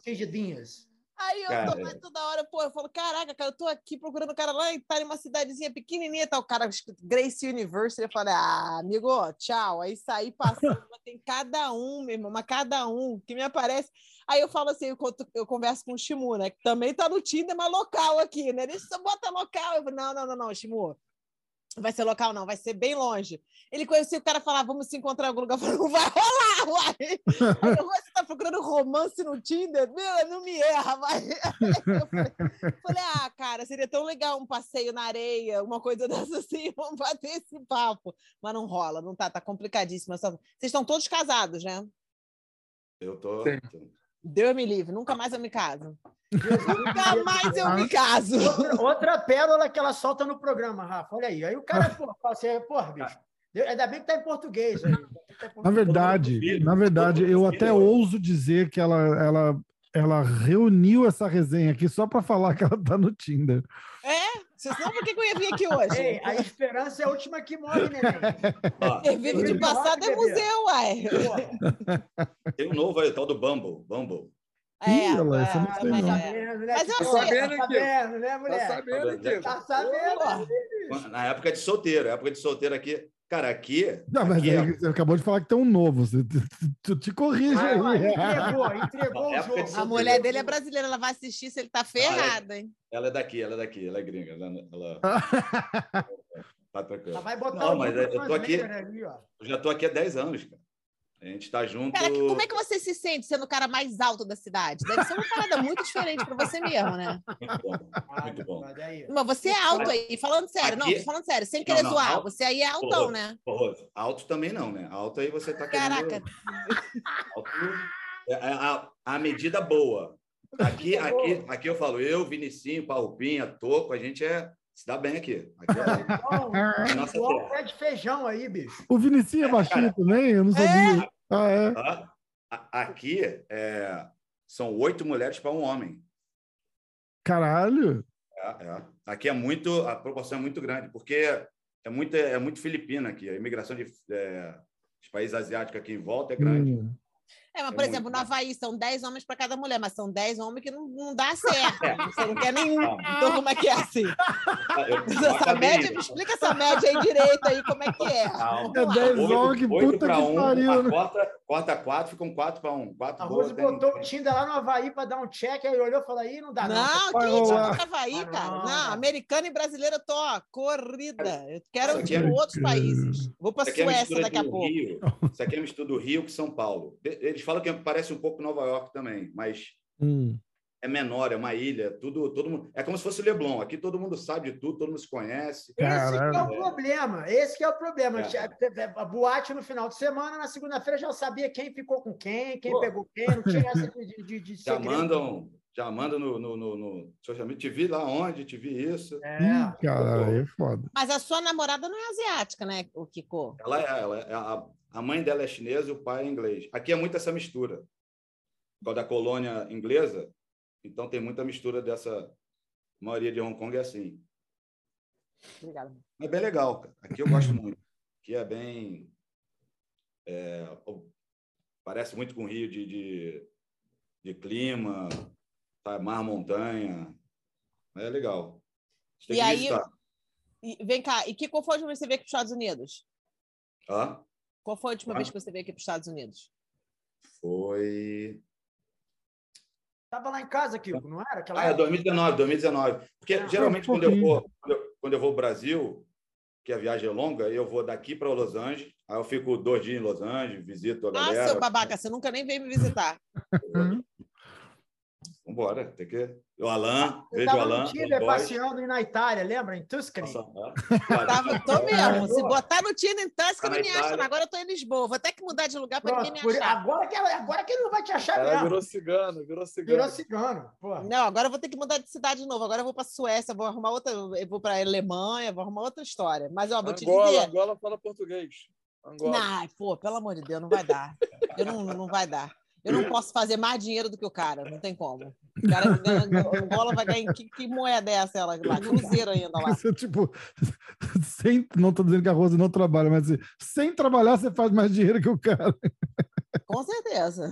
queijadinhas. Aí eu cara. tô toda hora, pô, eu falo, caraca, cara, eu tô aqui procurando o cara lá em Itália, uma cidadezinha pequenininha, tá o cara Grace University, eu falei, ah, amigo, tchau. Aí saí passando, tem cada um, meu irmão, mas cada um que me aparece. Aí eu falo assim, eu, eu converso com o Shimu, né, que também tá no Tinder, mas local aqui, né? Ele só bota local. Eu falo, não, não, não, não, Shimu, vai ser local, não, vai ser bem longe. Ele conhecia o cara falar, vamos se encontrar em algum lugar. Eu falei, não vai rolar, uai. Você tá procurando romance no Tinder? Meu, não me erra, vai. Eu falei, falei, ah, cara, seria tão legal um passeio na areia, uma coisa dessa assim, vamos bater esse papo. Mas não rola, não tá, tá complicadíssimo. Vocês estão todos casados, né? Eu tô. Deus me livre, nunca mais eu me caso. Nunca mais eu me caso. Outra, outra, pérola que ela solta no programa, Rafa. Olha aí. Aí o cara, pô, fala assim, porra, bicho. Ainda bem que tá em português. Aí. Tá na verdade, na verdade, eu até ouso dizer que ela, ela, ela reuniu essa resenha aqui só para falar que ela tá no Tinder. É? Senão, por que eu ia vir aqui hoje? Ei, a esperança é a última que morre, neném. Vivo de passado é museu, uai. Tem um novo aí, tal do Bumble. Bumble. É, Ih, ela, essa não sei mas, não. Né? mas eu tá sabendo, tá sabendo, né, mulher? Tá sabendo, aqui. Tá sabendo. Na época de solteiro, época de solteiro aqui. Cara, aqui. Não, mas aqui é... você acabou de falar que tem um novo. Você, tu, te corrige ah, aí. Entregou, entregou o jogo. A mulher dele é brasileira, ela vai assistir se ele tá ferrado, hein? Ela é daqui, ela é daqui, ela é gringa. Ela, ela... tá tranquilo. Ela vai botar Não, mas eu tô aqui. Ali, eu já tô aqui há 10 anos, cara. A gente está junto. Cara, como é que você se sente sendo o cara mais alto da cidade? Deve ser uma parada muito diferente para você mesmo, né? Muito bom, muito bom. Mas você é alto aí, falando sério, Aqui... não, falando sério, sem querer não, não, zoar. Alto... Você aí é altão, porra, né? Porra, alto também não, né? Alto aí você tá querendo. Caraca. Alto... É, é a, a, medida boa. Aqui, aqui, aqui eu falo, eu, Vinicinho, Parrupinha, Toco, a gente é se dá bem aqui. aqui é, Nossa igual pé de feijão aí, bicho. O Vinicinho é, é baixinho também? Eu não sabia. Ah, é? Aqui é, são oito mulheres para um homem. Caralho! É, é. Aqui é muito, a proporção é muito grande, porque é muito, é muito filipina aqui. A imigração de, é, de países asiáticos aqui em volta é grande. Hum. É, mas, por é exemplo, no Havaí são 10 homens para cada mulher, mas são 10 homens que não, não dá certo. É. Você não quer nenhum. Então, como é que é assim? Ah, eu, essa média, me explica essa média aí direito aí, como é que é. É 10 homens, que puta que um, pariu. Né? Corta, corta 4, ficam 4 para 1. 4 a Rose botou o Tinder lá no Havaí para dar um check, aí olhou e falou, aí não dá não. Não, que Tinder no Havaí, ah, cara. Não, não, americana e brasileira, tô, ó, corrida. Eu quero de é, outros países. Vou para Suécia daqui a pouco. Isso aqui é um estudo Rio com São Paulo. Eles falam que parece um pouco Nova York também, mas hum. é menor, é uma ilha, tudo, todo mundo. É como se fosse o Leblon. Aqui todo mundo sabe de tudo, todo mundo se conhece. Esse é o problema. Esse é o problema. É. A boate no final de semana, na segunda-feira já sabia quem ficou com quem, quem Pô. pegou quem, não tinha essa de, de, de Já mandam já manda no, no, no, no, social media, te vi lá onde, te vi isso. É, cara, é foda. Mas a sua namorada não é asiática, né, o Kiko? Ela é, ela é a, a mãe dela é chinesa e o pai é inglês. Aqui é muito essa mistura. Causa da colônia inglesa, então tem muita mistura dessa. A maioria de Hong Kong é assim. Obrigada. É bem legal, cara. Aqui eu gosto muito. Aqui é bem. É, parece muito com o Rio de, de, de clima, tá? mar, montanha. É legal. E aí, e, vem cá, e que conforme você vê com os Estados Unidos? Hã? Qual foi a última ah. vez que você veio aqui para os Estados Unidos? Foi. Tava lá em casa, Kiko, não era? Aquela ah, é 2019, 2019. Porque ah, geralmente um quando eu vou quando eu, quando eu vou ao Brasil, que a viagem é longa, eu vou daqui para Los Angeles, aí eu fico dois dias em Los Angeles, visito a ah, galera. Ah, seu babaca, você nunca nem veio me visitar. Vambora, tem que. O Alan, eu vejo o Alan. Tinder passeando na Itália, lembra? Em Tuscany. Tava, tô mesmo. Se botar no Tinder em Tuscany, tá me acha. Agora eu tô em Lisboa. Vou ter que mudar de lugar para ninguém me achar. Agora que, agora que ele não vai te achar mesmo. Virou cigano, virou cigano. Virou cigano. Porra. Não, agora eu vou ter que mudar de cidade de novo. Agora eu vou para Suécia, vou arrumar outra. Eu vou para Alemanha, vou arrumar outra história. Mas, ó, vou Angola, te dizer. Angola fala português. Angola. Não, pô, pelo amor de Deus, não vai dar. Eu não, não vai dar. Eu não posso fazer mais dinheiro do que o cara, não tem como. O cara Angola vai ganhar que, que moeda é essa ela lá? Cruzeiro ainda lá. Você, tipo, sem, não estou dizendo que a Rosa não trabalha, mas assim, sem trabalhar você faz mais dinheiro que o cara. Com certeza.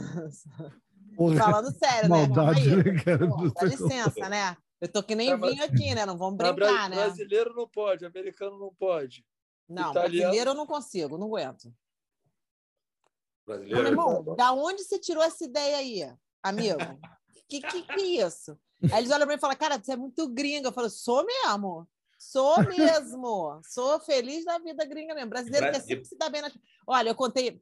Porra, Falando sério, né? maldade, né? Aí, cara, Pô, dá licença, né? Eu tô que nem é, vinho aqui, né? Não vamos brincar, né? Brasileiro não pode, americano não pode. Não, Italiano... brasileiro eu não consigo, não aguento. Brasileiro. irmão, da onde você tirou essa ideia aí, amigo? que, que, que é isso? Aí eles olham para mim e falam, cara, você é muito gringa. Eu falo, sou mesmo. Sou mesmo. Sou feliz da vida gringa mesmo. Brasileiro quer sempre se dar bem. Nas... Olha, eu contei.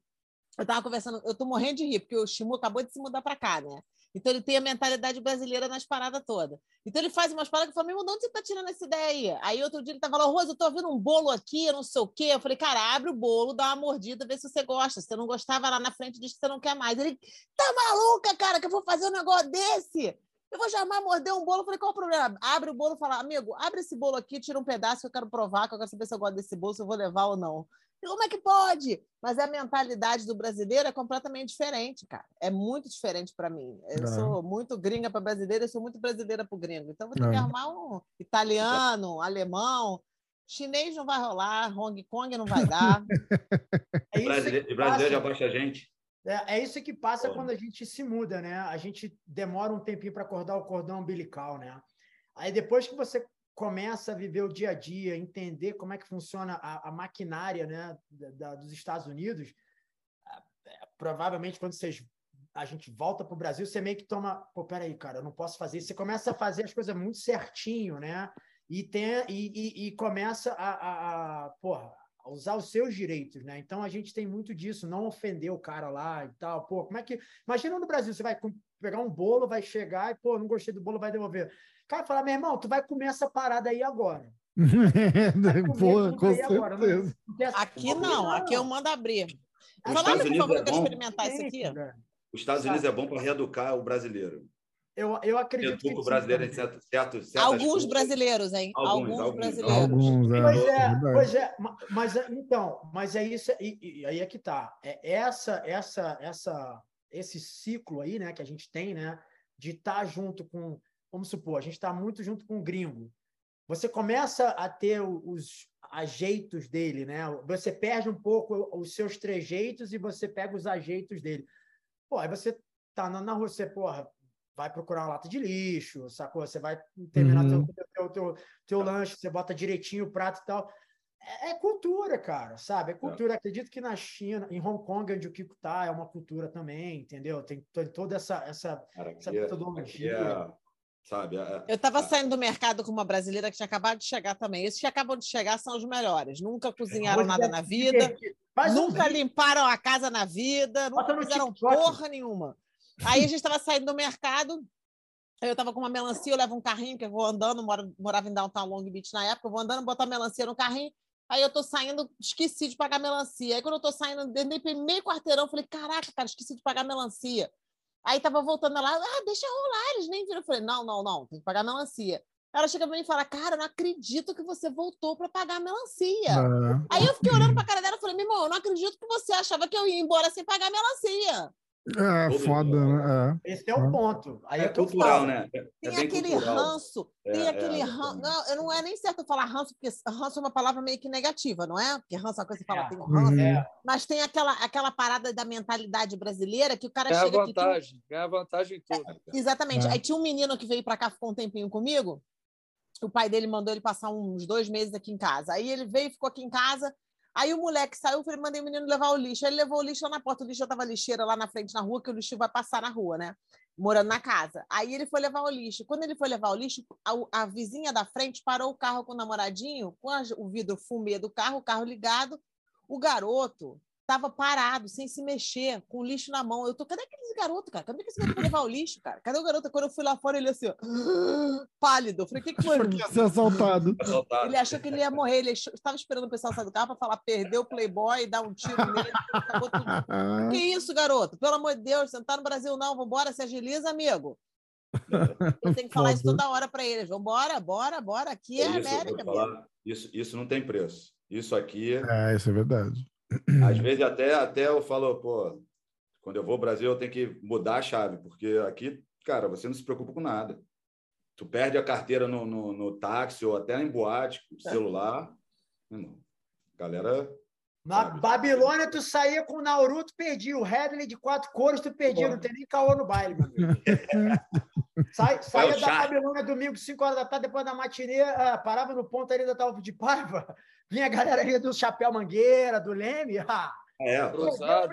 Eu estava conversando, eu tô morrendo de rir, porque o Shimu acabou de se mudar para cá, né? Então ele tem a mentalidade brasileira nas paradas todas. Então ele faz umas paradas que eu falei, meu, onde você tá tirando essa ideia aí? Aí outro dia ele tava falando, Rosa, eu tô vendo um bolo aqui, não sei o quê. Eu falei, cara, abre o bolo, dá uma mordida, vê se você gosta. Se você não gostava lá na frente, diz que você não quer mais. Ele, tá maluca, cara, que eu vou fazer um negócio desse? Eu vou chamar, morder um bolo. Eu falei, qual o problema? Abre o bolo e fala, amigo, abre esse bolo aqui, tira um pedaço que eu quero provar, que eu quero saber se eu gosto desse bolo, se eu vou levar ou não. Como é que pode? Mas a mentalidade do brasileiro é completamente diferente, cara. É muito diferente para mim. Eu é. sou muito gringa para brasileira, eu sou muito brasileira para o gringo. Então, vou ter é. que arrumar um italiano, um alemão. Chinês não vai rolar, Hong Kong não vai dar. é brasileiro, brasileiro já baixa a gente. É, é, isso que passa Pô. quando a gente se muda, né? A gente demora um tempinho para acordar o cordão umbilical, né? Aí depois que você começa a viver o dia a dia, entender como é que funciona a, a maquinária né, da, da, dos Estados Unidos, é, provavelmente quando vocês a gente volta para o Brasil, você meio que toma, pô, peraí, cara, eu não posso fazer isso. Você começa a fazer as coisas muito certinho, né? E, tem, e, e, e começa a, a, a, porra, a usar os seus direitos, né? Então a gente tem muito disso, não ofender o cara lá e tal. Pô, como é que. Imagina no Brasil, você vai pegar um bolo, vai chegar e, pô, não gostei do bolo, vai devolver cara fala, meu irmão, tu vai comer essa parada aí agora. Porra, com certeza. Agora. Não, aqui não, aqui eu mando abrir. Fala, por favor, é que eu experimentar isso aqui. Os Estados Unidos é bom para reeducar o brasileiro. Eu, eu acredito que o brasileiro em certo, certo, Alguns coisas. brasileiros, hein? Alguns, alguns brasileiros. Alguns, é. Pois é, pois é, mas então, mas é isso, e, e aí é que tá. É essa, essa, essa, esse ciclo aí, né, que a gente tem, né, de estar tá junto com vamos supor, a gente está muito junto com o gringo. Você começa a ter os ajeitos dele, né? Você perde um pouco os seus trejeitos e você pega os ajeitos dele. Pô, aí você tá na, rua, você, porra, vai procurar uma lata de lixo, sacou? Você vai terminar uhum. teu, teu, teu, teu, lanche, você bota direitinho o prato e tal. É, é cultura, cara, sabe? É, é. cultura. É. Acredito que na China, em Hong Kong, onde o Kiko tá, é uma cultura também, entendeu? Tem, tem toda essa, essa, cara, essa é, metodologia sabe? Eu estava saindo do mercado com uma brasileira que tinha acabado de chegar também. Esses que acabam de chegar são os melhores. Nunca cozinharam nada na vida, nunca limparam a casa na vida, nunca fizeram porra nenhuma. Aí a gente estava saindo do mercado, eu estava com uma melancia, eu levo um carrinho, que eu vou andando, morava em Downtown Long Beach na época, eu vou andando, botar a melancia no carrinho, aí eu tô saindo, esqueci de pagar melancia. Aí quando eu tô saindo, dentro meio quarteirão, eu falei, caraca, cara, esqueci de pagar melancia. Aí tava voltando lá, ah, deixa rolar, eles nem viram. Eu falei, não, não, não, tem que pagar melancia. Ela chega pra mim e fala, cara, não acredito que você voltou para pagar a melancia. É. Aí eu fiquei olhando pra cara dela e falei, meu irmão, eu não acredito que você achava que eu ia embora sem pagar a melancia. É, foda, né? É. Esse é o ponto. Aí é, é cultural, né? É tem aquele cultural. ranço, tem é, aquele ranço. Não, não é nem certo falar ranço, porque ranço é uma palavra meio que negativa, não é? Porque ranço é uma coisa que você fala, tem ranço. Mas tem aquela, aquela parada da mentalidade brasileira que o cara ganha chega vantagem, aqui. Ganha vantagem em tudo. exatamente. Aí tinha um menino que veio para cá, ficou um tempinho comigo. O pai dele mandou ele passar uns dois meses aqui em casa. Aí ele veio, ficou aqui em casa. Aí o moleque saiu, falei, mandei o menino levar o lixo. Aí ele levou o lixo lá na porta, o lixo já tava lixeira lá na frente na rua, que o lixo vai passar na rua, né? Morando na casa. Aí ele foi levar o lixo. Quando ele foi levar o lixo, a, a vizinha da frente parou o carro com o namoradinho, com a, o vidro fumê do carro, o carro ligado. O garoto estava parado, sem se mexer, com o lixo na mão. Eu tô, cadê aquele garoto, cara? Cadê que esse garoto vai levar o lixo, cara? Cadê o garoto? Quando eu fui lá fora, ele assim, ó, pálido. Eu falei, o que, que foi? Achou que ia ser assaltado. Ele achou que ele ia morrer. Ele estava esperando o pessoal sair do carro para falar, perdeu o Playboy, dar um tiro nele. que isso, garoto? Pelo amor de Deus, você não tá no Brasil, não. Vambora, se agiliza, amigo. Eu tenho que falar isso toda hora para eles. Vambora, bora, bora. Aqui é, isso, América. Isso, isso não tem preço. Isso aqui. É, isso é verdade. Às vezes até, até eu falo, pô, quando eu vou ao Brasil eu tenho que mudar a chave, porque aqui, cara, você não se preocupa com nada. Tu perde a carteira no, no, no táxi ou até em boate, é. celular. Irmão, galera. Na? Babilônia, tu saía com o Nauru, tu perdia. O Headley de quatro cores, tu perdia. Não tem nem caô no baile, meu amigo. Sai, saía é da Babilônia domingo, 5 horas da tarde, depois da matinê, uh, parava no ponto ali da Talva de Paiva, vinha a galera ali do Chapéu Mangueira, do Leme, ah, é, cruzado.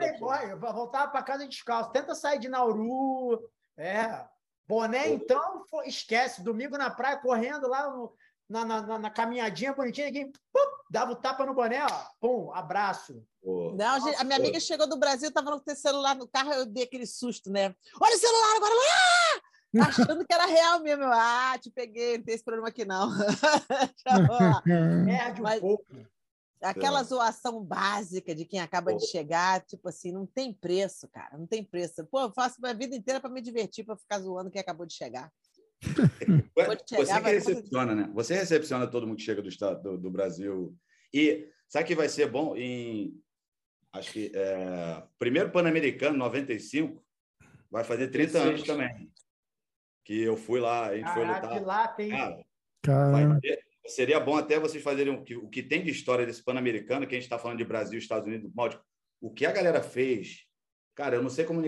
Voltava para casa descalço, tenta sair de Nauru, é, boné então, esquece, domingo na praia, correndo lá no, na, na, na, caminhadinha bonitinha, ninguém pum, dava o tapa no boné, ó, pum, abraço. Não, gente, a minha amiga chegou do Brasil, estava no celular no carro, eu dei aquele susto, né? Olha o celular agora lá! Achando que era real mesmo. Ah, te peguei, não tem esse problema aqui não. Perde um pouco. Aquela é. zoação básica de quem acaba Pô. de chegar, tipo assim, não tem preço, cara, não tem preço. Pô, eu faço a vida inteira para me divertir, para ficar zoando quem acabou de chegar. Você que recepciona, né? Você recepciona todo mundo que chega do, estado, do, do Brasil. E sabe que vai ser bom em. Acho que. É, primeiro Pan-Americano, 95, vai fazer 30 anos também que eu fui lá, a gente Caraca, foi lutar. lá tem. Cara, seria bom até vocês fazerem o que, o que tem de história desse Pan-Americano, que a gente está falando de Brasil, Estados Unidos, Maldico. O que a galera fez, cara, eu não sei como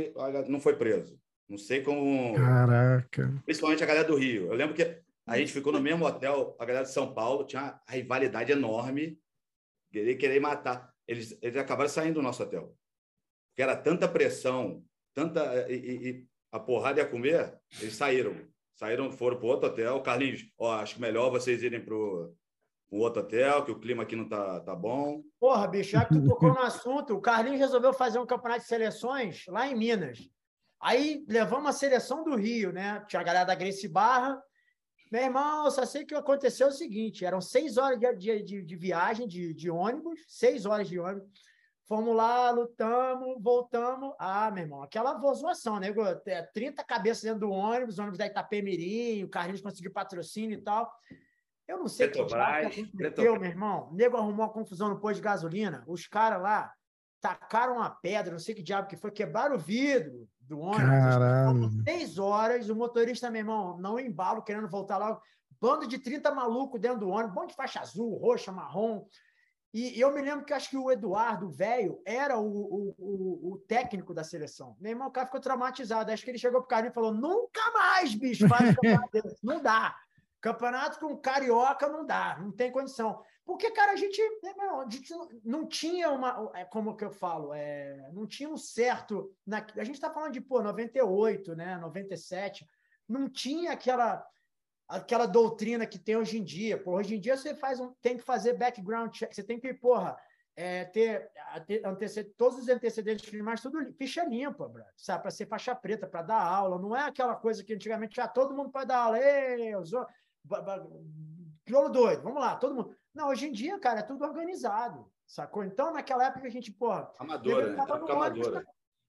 não foi preso. Não sei como. Caraca. Principalmente a galera do Rio. Eu lembro que a gente ficou no mesmo hotel, a galera de São Paulo tinha uma rivalidade enorme, querer, querer matar. Eles, eles acabaram saindo do nosso hotel. Porque era tanta pressão, tanta. E, e, a porrada ia comer, eles saíram. Saíram, foram para outro hotel. Carlinhos, ó, acho melhor vocês irem para um outro hotel, que o clima aqui não tá, tá bom. Porra, bicho, já que tu tocou no assunto, o Carlinhos resolveu fazer um campeonato de seleções lá em Minas. Aí levamos a seleção do Rio, né? Tinha a galera da Grace Barra. Meu irmão, só sei que aconteceu o seguinte: eram seis horas de, de, de viagem de, de ônibus, seis horas de ônibus. Fomos lá, lutamos, voltamos. Ah, meu irmão, aquela vozoação, né? 30 cabeças dentro do ônibus, ônibus da Itapemirim, o Carlinhos conseguiu patrocínio e tal. Eu não sei o que aconteceu, meu irmão. O nego arrumou uma confusão no posto de gasolina. Os caras lá tacaram uma pedra, não sei que diabo que foi, quebraram o vidro do ônibus. Caralho. Seis horas, o motorista, meu irmão, não embalo, querendo voltar lá. Bando de 30 malucos dentro do ônibus, bando de faixa azul, roxa, marrom. E eu me lembro que acho que o Eduardo, velho, era o, o, o, o, técnico da seleção. Meu irmão, o cara ficou traumatizado. Acho que ele chegou pro cara e falou: nunca mais, bicho, faz campeonato Não dá. Campeonato com carioca não dá, não tem condição. Porque, cara, a gente, né, a gente não tinha uma. É, como que eu falo? É, não tinha um certo. Na, a gente está falando de, pô, 98, né? 97. Não tinha aquela aquela doutrina que tem hoje em dia. Por hoje em dia você faz um, tem que fazer background check, você tem que, porra, é, ter, ter anteced, todos os antecedentes criminais, tudo ficha limpa, bro, sabe? Para ser faixa preta, para dar aula. Não é aquela coisa que antigamente já todo mundo pode dar aula. Ei, usou, crioulo doido, vamos lá, todo mundo. Não, hoje em dia, cara, é tudo organizado, sacou? Então, naquela época a gente, porra. Amadora, né? amadora.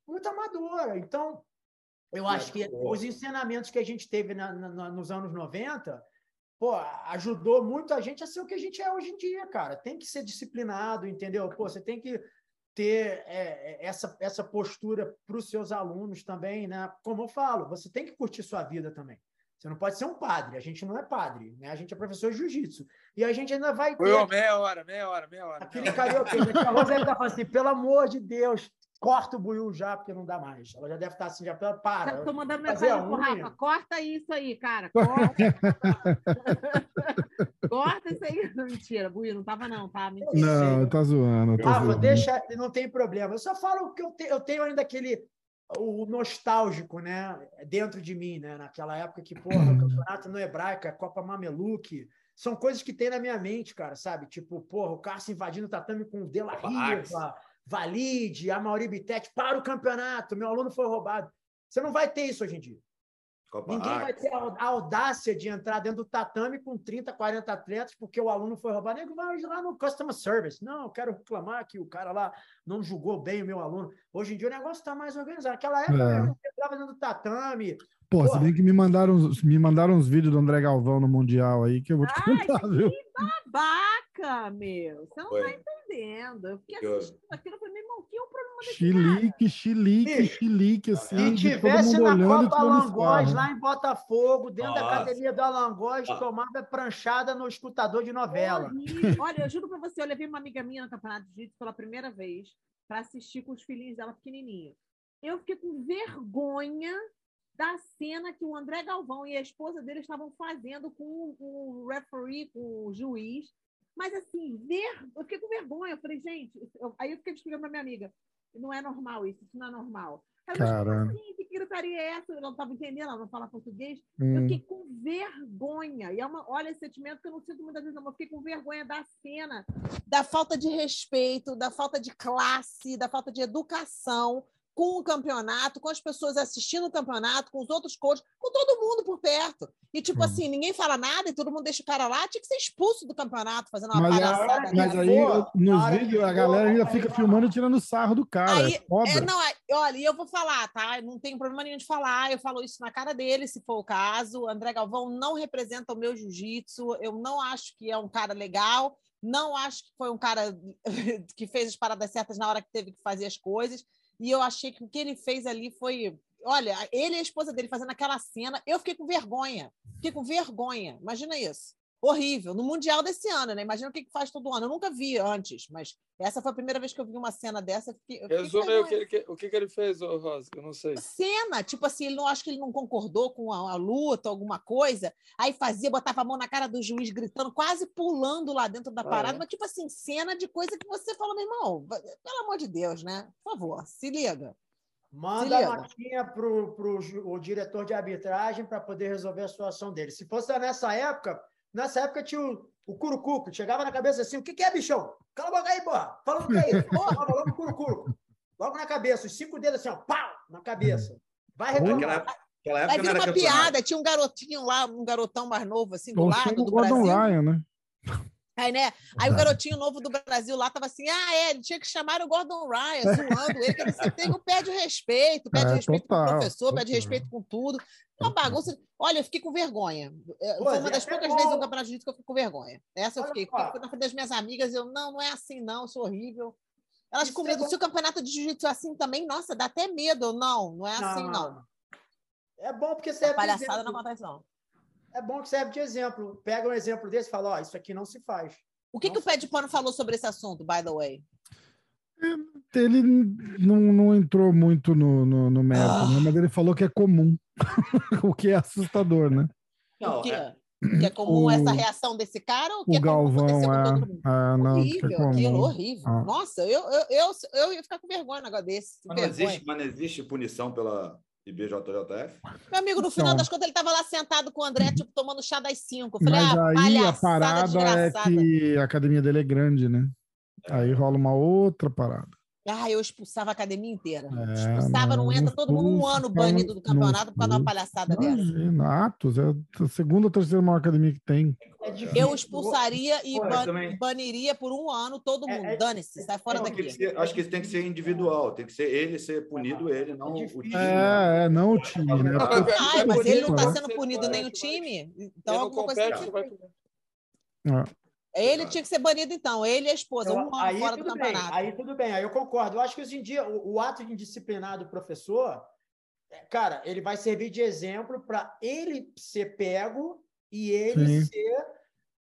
Muito amadora. Então, eu acho que os ensinamentos que a gente teve na, na, nos anos 90 pô, ajudou muito a gente a ser o que a gente é hoje em dia, cara. Tem que ser disciplinado, entendeu? Pô, você tem que ter é, é essa, essa postura para os seus alunos também, né? Como eu falo, você tem que curtir sua vida também. Você não pode ser um padre, a gente não é padre, né? A gente é professor de jiu-jitsu. E a gente ainda vai ter. Foi, meia hora, meia hora, meia hora. Aquele carioca, a Roseli tá falando assim, pelo amor de Deus, corta o buiu já, porque não dá mais. Ela já deve estar assim, já para. Estou mandando mensagem pro Rafa, corta isso aí, cara. Corta. Corta isso aí. Mentira, Buio, não tava não, tá? Mentira. Não, tá zoando. Tá Rafa, zoando. deixa, não tem problema. Eu só falo que eu, te, eu tenho ainda aquele o nostálgico, né, dentro de mim, né, naquela época que, porra, o campeonato no hebraico, a Copa Mameluque, são coisas que tem na minha mente, cara, sabe? Tipo, porra, o Cássio invadindo o tatame com o De La Riva, Valide, a Mauri Bittetti, para o campeonato, meu aluno foi roubado. Você não vai ter isso hoje em dia. Copa Ninguém vai ter a audácia de entrar dentro do tatame com 30, 40 atletas porque o aluno foi roubado. Nego vai lá no customer service. Não, eu quero reclamar que o cara lá não julgou bem o meu aluno. Hoje em dia o negócio está mais organizado. Naquela época, é. eu entrava dentro do tatame. Pô, Porra. se bem que me mandaram, me mandaram uns vídeos do André Galvão no Mundial aí que eu vou te Ai, contar, viu? Que babaca, meu. Você não Foi. tá entendendo. Eu fiquei assistindo aquilo e falei, meu irmão, que é o problema desse Chilique, cara? chilique, chilique, assim. Se tivesse na Copa Alangóis, lá em Botafogo, dentro Nossa. da academia do Alangóis, tomava pranchada no escutador de novela. Olha, eu juro pra você, eu levei uma amiga minha no Campeonato de Jiu pela primeira vez para assistir com os filhinhos dela pequenininhos. Eu fiquei com vergonha da cena que o André Galvão e a esposa dele estavam fazendo com o referee, com o juiz. Mas assim, ver... eu fiquei com vergonha. Eu falei, gente, eu... aí eu fiquei explicando para minha amiga, não é normal isso, isso não é normal. Caramba. Assim, que gritaria é essa? Eu não estava entendendo, ela não fala português. Hum. Eu fiquei com vergonha. E é uma, olha esse sentimento que eu não sinto muitas vezes, não. Eu fiquei com vergonha da cena, da falta de respeito, da falta de classe, da falta de educação com o campeonato, com as pessoas assistindo o campeonato, com os outros coaches, com todo mundo por perto. E, tipo hum. assim, ninguém fala nada e todo mundo deixa o cara lá, tinha que ser expulso do campeonato, fazendo uma mas, palhaçada. Mas aí, Pô, nos vídeos, a galera ainda fica filmando e tirando sarro do cara. Aí, é, é não, olha, e eu vou falar, tá? Não tenho problema nenhum de falar, eu falo isso na cara dele, se for o caso. O André Galvão não representa o meu jiu-jitsu, eu não acho que é um cara legal, não acho que foi um cara que fez as paradas certas na hora que teve que fazer as coisas. E eu achei que o que ele fez ali foi. Olha, ele e a esposa dele fazendo aquela cena, eu fiquei com vergonha. Fiquei com vergonha. Imagina isso. Horrível. No Mundial desse ano, né? Imagina o que, que faz todo ano. Eu nunca vi antes, mas essa foi a primeira vez que eu vi uma cena dessa. Resume o, que, que, o que, que ele fez, Rosa, eu não sei. Cena, tipo assim, ele não acho que ele não concordou com a, a, luta, alguma coisa, aí fazia, botava a mão na cara do juiz, gritando, quase pulando lá dentro da ah, parada, é? mas tipo assim, cena de coisa que você fala, meu irmão, pelo amor de Deus, né? Por favor, se liga. Manda a notinha para o diretor de arbitragem para poder resolver a situação dele. Se fosse nessa época, nessa época tinha o o curucuco. Chegava na cabeça assim, o que, que é, bichão? Cala a boca aí, porra. Falando o que é isso? Porra, logo curucuco. Logo na cabeça, os cinco dedos assim, ó, pau, na cabeça. Vai reclamar. Aquela época Vai vir uma piada, tinha um garotinho lá, um garotão mais novo, assim, do lado do Brasil. Ryan, né? Aí, né? Aí o garotinho novo do Brasil lá tava assim: ah, é, ele tinha que chamar o Gordon Ryan, zoando ele, que ele sempre tem, pede respeito, pede é, respeito total, com o professor, total. pede respeito com tudo. Uma bagunça. Olha, eu fiquei com vergonha. É, Foi uma das poucas vezes no Campeonato de Jiu que eu fiquei com vergonha. Essa eu fiquei. Fiquei na frente das minhas amigas, eu, não, não é assim, não, eu sou horrível. Elas com medo. É Se o campeonato de jiu-jitsu é assim também, nossa, dá até medo. Não, não é não, assim, não. É bom porque serve. A palhaçada não acontece, não. É bom que serve de exemplo. Pega um exemplo desse e fala: Ó, oh, isso aqui não se faz. O que, que o Pé de Pano falou sobre esse assunto, by the way? É, ele não, não entrou muito no, no, no mérito, ah. né? mas ele falou que é comum, o que é assustador, né? Não, que, é... que é comum o, essa reação desse cara ou que o é Galvão, é, é, não, horrível, é aquilo, horrível. Ah. Nossa, eu, eu, eu, eu ia ficar com vergonha um negócio desse. Mas não, existe, mas não existe punição pela, IBJJF? Meu amigo, no final então, das contas, ele estava lá sentado com o André, tipo, tomando chá das cinco. Falei, mas ah, aí a parada é que a academia dele é grande, né? É. Aí rola uma outra parada. Ah, eu expulsava a academia inteira. É, expulsava, não, não entra todo mundo um ano banido do campeonato por causa de uma palhaçada imagina, dessa. Atos, é a segunda ou terceira maior academia que tem. É eu expulsaria e ban também... baniria por um ano todo é, mundo. É, Dane-se, sai fora daqui. Ser, acho que isso tem que ser individual, tem que ser ele ser punido, ele, não o time. É, é não o time, né? Ah, mas ele não está sendo punido nem o time, então alguma coisa. É. Ele tinha que ser banido, então. Ele e a esposa, um ano fora do campeonato. Bem, aí tudo bem, aí eu concordo. Eu acho que hoje em dia o, o ato de disciplinar do professor, é, cara, ele vai servir de exemplo para ele ser pego e ele Sim. ser.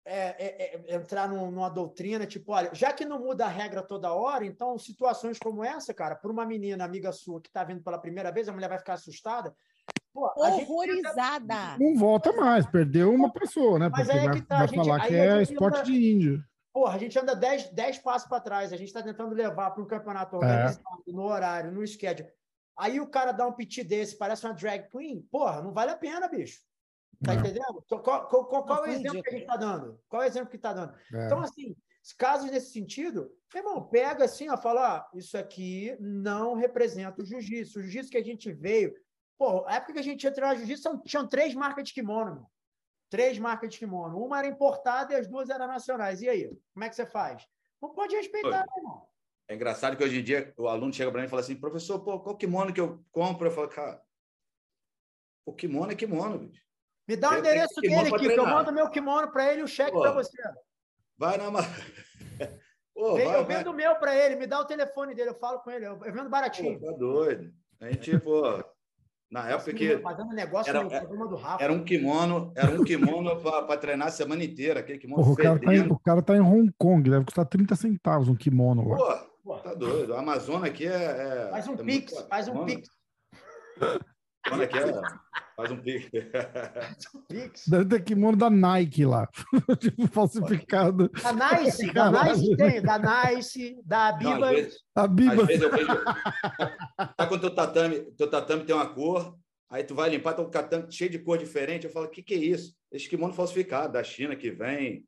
É, é, é, entrar numa doutrina, tipo, olha, já que não muda a regra toda hora, então situações como essa, cara, para uma menina amiga sua que está vindo pela primeira vez, a mulher vai ficar assustada. Pô, horrorizada. Não volta mais, perdeu uma pessoa, né? Porque é vai, tá, vai gente, falar que é esporte anda, de índio. Porra, a gente anda 10 passos para trás, a gente está tentando levar para um campeonato é. organizado, é. no horário, no schedule. Aí o cara dá um pit desse, parece uma drag queen, porra, não vale a pena, bicho. Tá não. entendendo? Qual, qual, qual, qual é o exemplo que a gente está dando? Qual é o exemplo que está dando? É. Então, assim, casos nesse sentido, irmão, pega assim, ó, fala, ó, isso aqui não representa o jiu-jitsu. O jiu-jitsu que a gente veio. Pô, a época que a gente ia treinar jiu-jitsu, tinham três marcas de kimono, meu. Três marcas de kimono. Uma era importada e as duas eram nacionais. E aí? Como é que você faz? Não pode respeitar, meu irmão. É engraçado que hoje em dia o aluno chega para mim e fala assim, professor, pô, qual kimono que eu compro? Eu falo, cara, o kimono é kimono, bicho. Me dá o endereço dele aqui, que eu mando meu kimono para ele e o cheque para você. Vai na. Pô, vai, eu vendo o meu para ele, me dá o telefone dele, eu falo com ele, eu vendo baratinho. Pô, tá doido. A gente, pô, na época que. Fazendo negócio era, no programa do Rafa. Era um kimono, era um kimono para treinar a semana inteira, aquele kimono Porra, o, cara tá em, o cara tá em Hong Kong, deve custar 30 centavos um kimono lá. Pô, tá doido. A Amazônia aqui é. é faz um é pix, muito... faz um pix. Quando é que é? Faz um pix. Deve ter kimono da Nike lá. tipo, falsificado. Da Nice, da Nice tem, da Nice, da Biba. Não, vezes, a Biba. Às vezes eu vejo. Tá com o teu tatame, teu tatame tem uma cor, aí tu vai limpar, tá com o tatame cheio de cor diferente. Eu falo, o que, que é isso? Esse kimono falsificado, da China que vem.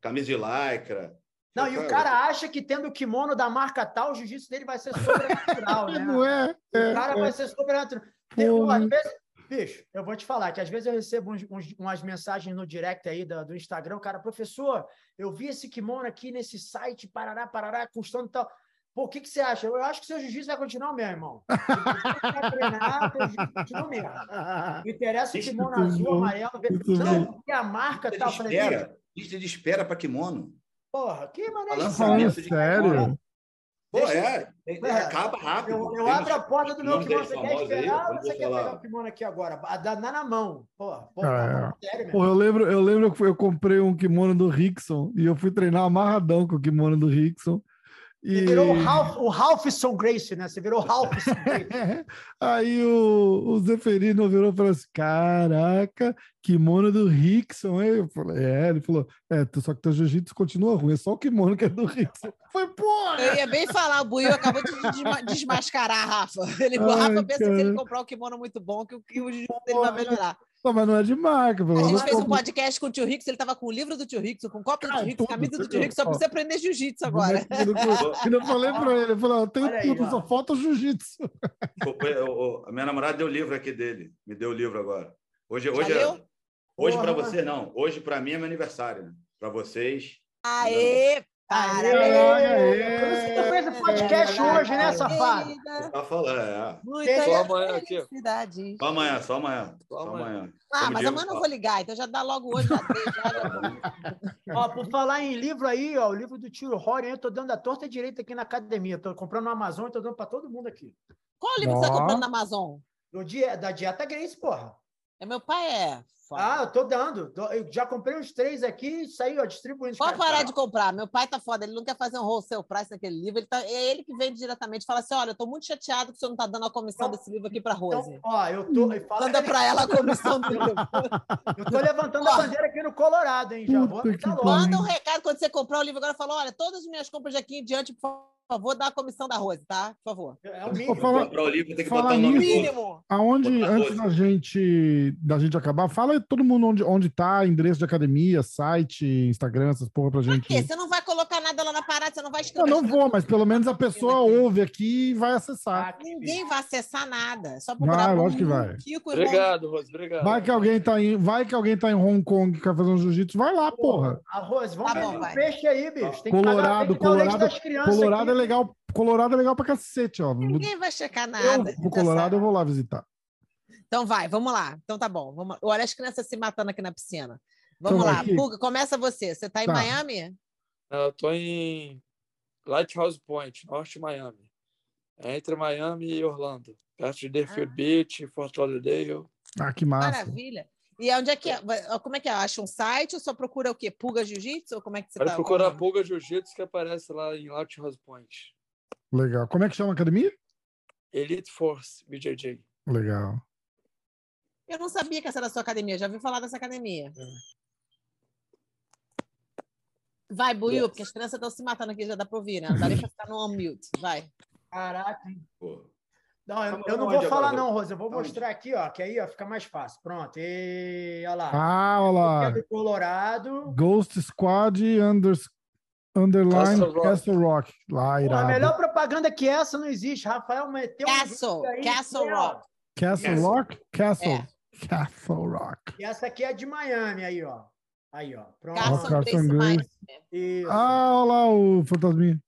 camisa de lycra. Não, e o cara acha que tendo o kimono da marca tal, o jiu-jitsu dele vai ser sobrenatural, né? Não é. é o cara é. vai ser sobrenatural. Tem, às vezes, bicho, eu vou te falar que às vezes eu recebo uns, uns, umas mensagens no direct aí do, do Instagram, cara, professor, eu vi esse kimono aqui nesse site, parará, parará, custando tal. Pô, o que, que você acha? Eu acho que seu jiu-jitsu vai continuar mesmo, irmão. vai treinar, jiu-jitsu continua mesmo. Não interessa o kimono azul, amarelo. Não, porque a marca tá. Espera, lista de espera para kimono. Porra, que maneiro. Lançamento sério? Pô, é, é, é, acaba rápido. Eu, eu abro a porta do meu kimono. Você quer esperar ou você quer falar. pegar o kimono aqui agora? Dá na mão. Porra, porra, é. sério, porra eu lembro, eu lembro que eu comprei um kimono do Rickson e eu fui treinar amarradão com o kimono do Rickson. E... Você virou o, Ralph, o Ralphson Grace, né? Você virou o Ralphson Grace. Aí o, o Zeferino virou e falou assim: Caraca, kimono do Rickson. Aí eu falei: É, ele falou: É, só que teu jiu-jitsu continua ruim, é só o kimono que é do Rickson. Foi, porra! Eu ia bem falar, o Buiu acabou de desmascarar a Rafa. Ele, Ai, o Rafa pensa cara. que ele comprar um kimono muito bom, que o, que o jiu-jitsu dele vai melhorar. Não, mas não é de marca. A gente fez um podcast com o tio Rickson, ele tava com o livro do tio Rickson, com o copo do tio Rickson, camisa do tio Rickson, só precisa aprender jiu-jitsu agora. Eu falei pra ele, ele falou, tem tudo, só falta o jiu-jitsu. A minha namorada deu o livro aqui dele, me deu o livro agora. Hoje, hoje, é, hoje para você não, hoje para mim é meu aniversário, né? Para vocês. Aê, Aê! Você fez o podcast hoje, né, safado? Tá falando, é. Muita só amanhã aqui. Só amanhã, só amanhã. Só amanhã. Ah, mas amanhã não vou ligar, então já dá logo hoje. Já já... ó, por falar em livro aí, ó, o livro do tio Rory, eu tô dando a torta direita aqui na academia. Tô comprando no Amazon e tô dando para todo mundo aqui. Qual livro oh. você tá comprando na Amazon? Do dia, da Dieta Grace, porra. É meu pai é ah, eu tô dando. Eu já comprei uns três aqui, isso aí, ó, distribuindo. Pode parar de comprar. Meu pai tá foda, ele não quer fazer um wholesale price naquele livro. Ele tá, é ele que vende diretamente. Fala assim: olha, eu tô muito chateado que o senhor não tá dando a comissão então, desse livro aqui pra Rose. Então, ó, eu tô. Fala Manda pra ela a comissão do livro. eu tô levantando a bandeira aqui no Colorado, hein? Já vou Manda um recado quando você comprar o livro agora. Fala: olha, todas as minhas compras de aqui em diante, por favor favor, dá a comissão da Rose, tá? Por favor. É o mínimo. Fala, o livro, tem que botar o nome mínimo. Aonde, antes da gente, da gente acabar, fala todo mundo onde, onde tá, endereço de academia, site, Instagram, essas porra pra gente. Por quê? Você não vai colocar nada lá na parada, você não vai escrever. Eu não vou, mas pelo menos a pessoa ouve aqui e vai acessar. Ah, Ninguém vai acessar nada. Só procurar vai, lógico que vai. Kiko obrigado, Rose, obrigado. Vai que alguém tá em, vai que alguém tá em Hong Kong e quer fazer um jiu-jitsu, vai lá, porra. A Rose, vamos tá bom, um peixe aí, bicho. Tem Colorado, que pagar, Colorado, Colorado é legal Colorado é legal pra cacete, ó. Ninguém vai checar nada. Eu, Colorado, eu vou lá visitar. Então vai, vamos lá. Então tá bom. Vamos... Olha as crianças se matando aqui na piscina. Vamos então, lá. Puga, começa você. Você tá em tá. Miami? Eu tô em Lighthouse Point, norte de Miami. É entre Miami e Orlando. Perto de Deerfield ah. Beach, Fort Lauderdale. Ah, que massa. Maravilha. E onde é que é? Como é que é? Acha um site ou só procura o quê? Pulga Jiu-Jitsu? Ou como é que você Pode tá? procurar Pulga Jiu-Jitsu que aparece lá em Lighthouse Point. Legal. Como é que chama a academia? Elite Force BJJ. Legal. Eu não sabia que essa era a sua academia, já ouvi falar dessa academia. Vai, Buiu, porque as crianças estão se matando aqui, já dá para ouvir, né? Não dá nem para ficar no on-mute. Vai. Caraca. Pô. Não, eu, eu não vou falar, não, Rosa. Eu vou mostrar aqui, ó, que aí ó, fica mais fácil. Pronto. E olha lá. Ah, olha lá. É do Colorado. Ghost Squad Unders, Underline Castle Rock. Castle Rock. Lá, irado. Pô, a melhor propaganda que essa não existe. Rafael meteu Castle, aí, Castle Rock. Castle yes. Rock? Castle. É. Castle Rock. E essa aqui é de Miami, aí, ó. Aí, ó. Pronto. Carson Grace. Ah, olha lá o fantasminha.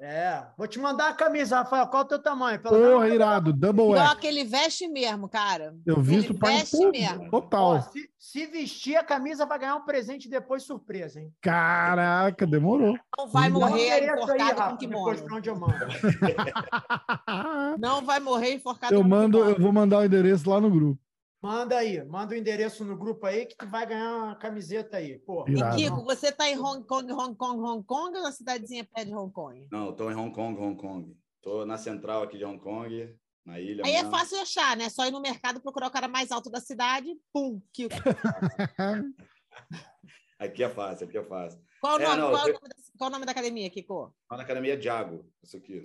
É. Vou te mandar a camisa, Rafael. Qual é o teu tamanho? Pelo Porra, irado. Double Igual que ele veste mesmo, cara. Eu visto ele veste tudo, mesmo. Total. Ó, se, se, vestir a camisa, vai ganhar um presente depois surpresa, hein? Caraca, demorou. Não vai morrer enforcado aí, com kimono. Onde eu mando. Não vai morrer enforcado eu mando, Eu vou mandar o endereço lá no grupo. Manda aí, manda o endereço no grupo aí que tu vai ganhar uma camiseta aí. Porra. E Kiko, você tá em Hong Kong, Hong Kong, Hong Kong ou na cidadezinha perto de Hong Kong? Não, tô em Hong Kong, Hong Kong. Tô na central aqui de Hong Kong, na ilha. Aí mesmo. é fácil achar, né? Só ir no mercado procurar o cara mais alto da cidade, pum, Kiko. aqui é fácil, aqui é fácil. Qual o nome, é, não, qual, eu... nome da, qual o nome da academia, Kiko? Na academia Diago, isso aqui.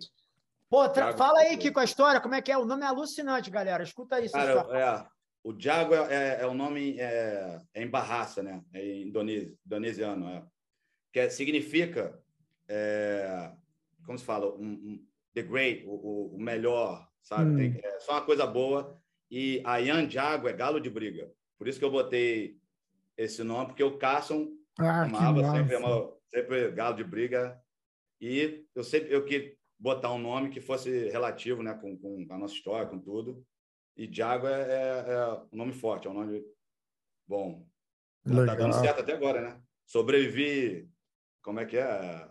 Pô, tra... fala aí, Kiko, a história, como é que é? O nome é alucinante, galera. Escuta isso. Cara, é, o Jago é, é, é o nome é, é, em Bahasa, né? É em indonésio, indonesiano, é. Que é, significa, é, como se fala, um, um, the great, o, o melhor, sabe? Hum. Tem, é só uma coisa boa. E a Yan Jago é galo de briga. Por isso que eu botei esse nome, porque o Carson ah, amava sempre, amava, sempre galo de briga. E eu sempre eu quis botar um nome que fosse relativo né, com, com a nossa história, com tudo. E Diago é, é, é, um nome forte, é um nome bom. Legal. Tá dando certo até agora, né? Sobrevivi, como é que é?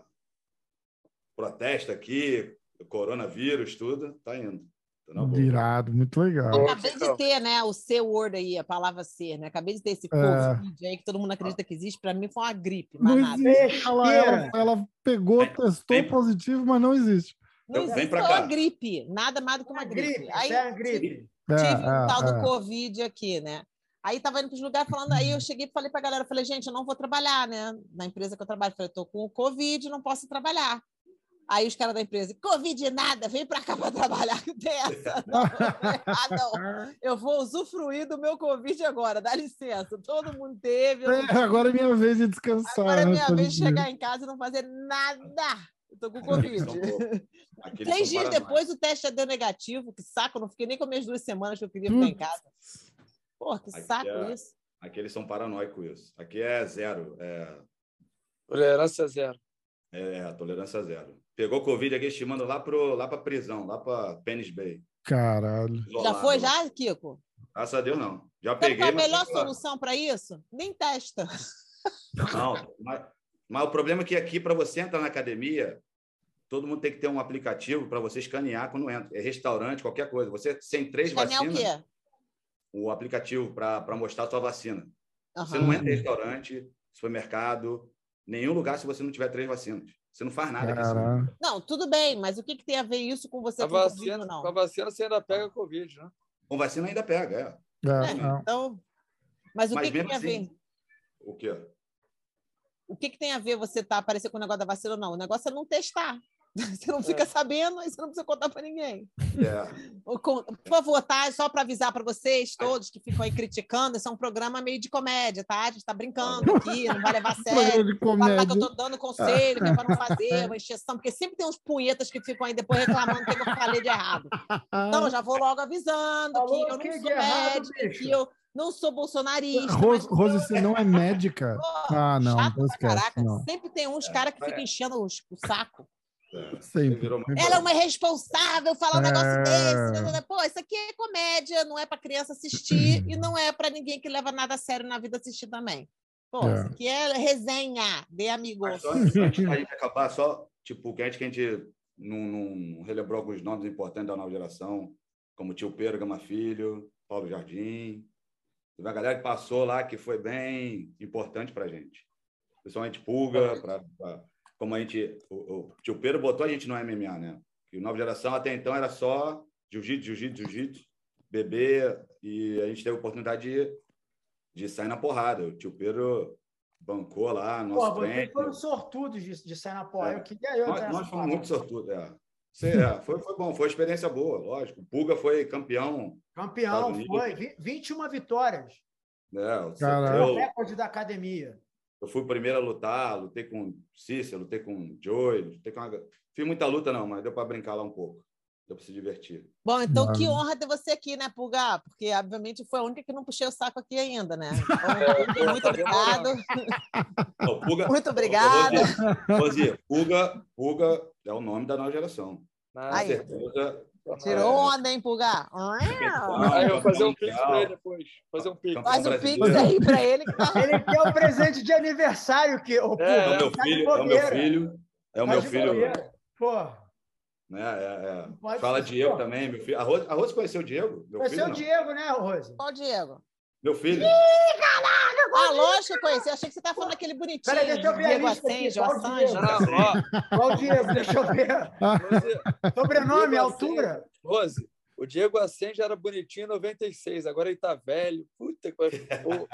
Protesto aqui, coronavírus, tudo, tá indo. Tá Virado, muito legal. Acabei de ter, né, o C-word aí, a palavra ser, né? Acabei de ter esse Covid é. aí que todo mundo acredita que existe. Para mim foi uma gripe, não existe. Ela, ela, ela, pegou, testou positivo, mas não existe. Não existe uma gripe, nada mais do que uma gripe. gripe. Aí, é gripe. É, tive um é, tal do é. Covid aqui, né? Aí tava indo para os lugares falando, aí eu cheguei e falei para a galera, falei, gente, eu não vou trabalhar, né? Na empresa que eu trabalho, falei, tô com o Covid, não posso trabalhar. Aí os caras da empresa, Covid nada, vem para cá para trabalhar dessa. Não, ah, não, eu vou usufruir do meu Covid agora, dá licença. Todo mundo teve. É, agora é minha vez de descansar. Agora é né, minha vez de chegar em casa e não fazer nada. Eu tô com Covid. Três dias depois o teste deu negativo. Que saco, não fiquei nem com as duas semanas que eu queria ficar em casa. Pô, que aqui saco é, isso. Aqui eles são paranoicos isso. Aqui é zero. É... Tolerância zero. É, tolerância zero. Pegou Covid aqui, te mandam lá para lá prisão, lá para Penis Bay. Caralho. Isolado. Já foi, já, Kiko? Graças a Deus, não. Já peguei. Qual a melhor solução para isso? Nem testa. Não, mas, mas o problema é que aqui, para você entrar na academia, todo mundo tem que ter um aplicativo para você escanear quando entra. É restaurante, qualquer coisa. Você sem três Escanear vacinas. O, quê? o aplicativo para mostrar a sua vacina. Uhum. Você não entra em restaurante, supermercado, nenhum lugar se você não tiver três vacinas. Você não faz nada aqui. Não, tudo bem, mas o que, que tem a ver isso com você? A com vacina, COVID, não? Com a vacina você ainda pega Covid, né? Com vacina ainda pega, é. é, é então, mas o mas que, que tem assim, a ver? O quê? O que, que tem a ver você estar tá, aparecer com o negócio da vacina ou não? O negócio é não testar. Você não fica é. sabendo e você não precisa contar para ninguém. É. Por favor, tá? Só para avisar para vocês todos que ficam aí criticando, esse é um programa meio de comédia, tá? A gente está brincando aqui, não vai levar a sério. De comédia. que eu estou dando conselho, que é para não fazer uma encheção, porque sempre tem uns punhetas que ficam aí depois reclamando que eu falei de errado. Então, já vou logo avisando Falou que eu não sou médica, que eu não sou bolsonarista. Rose, Rose você não é médica? Pô, ah, não. não esquece, caraca. Não. Sempre tem uns é, caras que ficam enchendo o, o saco. Sempre. Ela é uma irresponsável falar um negócio é... desse. Pô, isso aqui é comédia, não é para criança assistir e não é para ninguém que leva nada a sério na vida assistir também. Pô, é. isso aqui é resenha de amigos. Só, antes a gente acabar, só, tipo, que a gente, que a gente não, não relembrou alguns nomes importantes da nova geração, como Tio Pedro Gama Filho, Paulo Jardim. Teve uma galera que passou lá que foi bem importante para a gente. Principalmente Pulga, pra, pra como a gente. O, o tio Pedro botou a gente no MMA, né? Que nova geração até então era só jiu-jitsu, jiu-jitsu, jiu-jitsu. beber, e a gente teve a oportunidade de, de sair na porrada. O tio Pedro bancou lá, nosso Pô, treino. Vocês foram sortudos de, de sair na porrada. É. Eu queria eu Nós, nós fomos muito sortudos, é. É. foi, foi bom, foi uma experiência boa, lógico. O Puga foi campeão. Campeão, foi. 21 vitórias. É, o recorde da academia. Eu fui o primeiro a lutar, lutei com Cícero, lutei com Joey, lutei com uma... Fiz muita luta, não, mas deu para brincar lá um pouco. Deu para se divertir. Bom, então que honra ter você aqui, né, Pulgar? Porque, obviamente, foi a única que não puxei o saco aqui ainda, né? Então, muito obrigado. Não, Puga... Muito obrigada. Rosia, Puga, Puga é o nome da nova geração. Com certeza Tirou onda, hein, Pulgar? Aí eu vou fazer um pix pra ele depois. Fazer um pix. Faz um pix aí pra ele. Que tá... Ele quer o presente de aniversário que o é, é, meu filho, é o meu filho. É o meu filho. Pô. Né, é, é. Fala Diego também, meu filho. A Rose, a Rose conheceu o Diego? Meu conheceu o Diego, né, Rose? Qual Diego? Meu filho. Ih, caraca! Ah, lógico que eu conheci. Achei que você estava falando aquele bonitinho. Peraí, deixa eu ver Diego Assange, Assange. Qual o Diego? Deixa eu ver. Sobrenome, altura. Rose, o Diego Ascenso era bonitinho em 96, agora ele tá velho. Puta que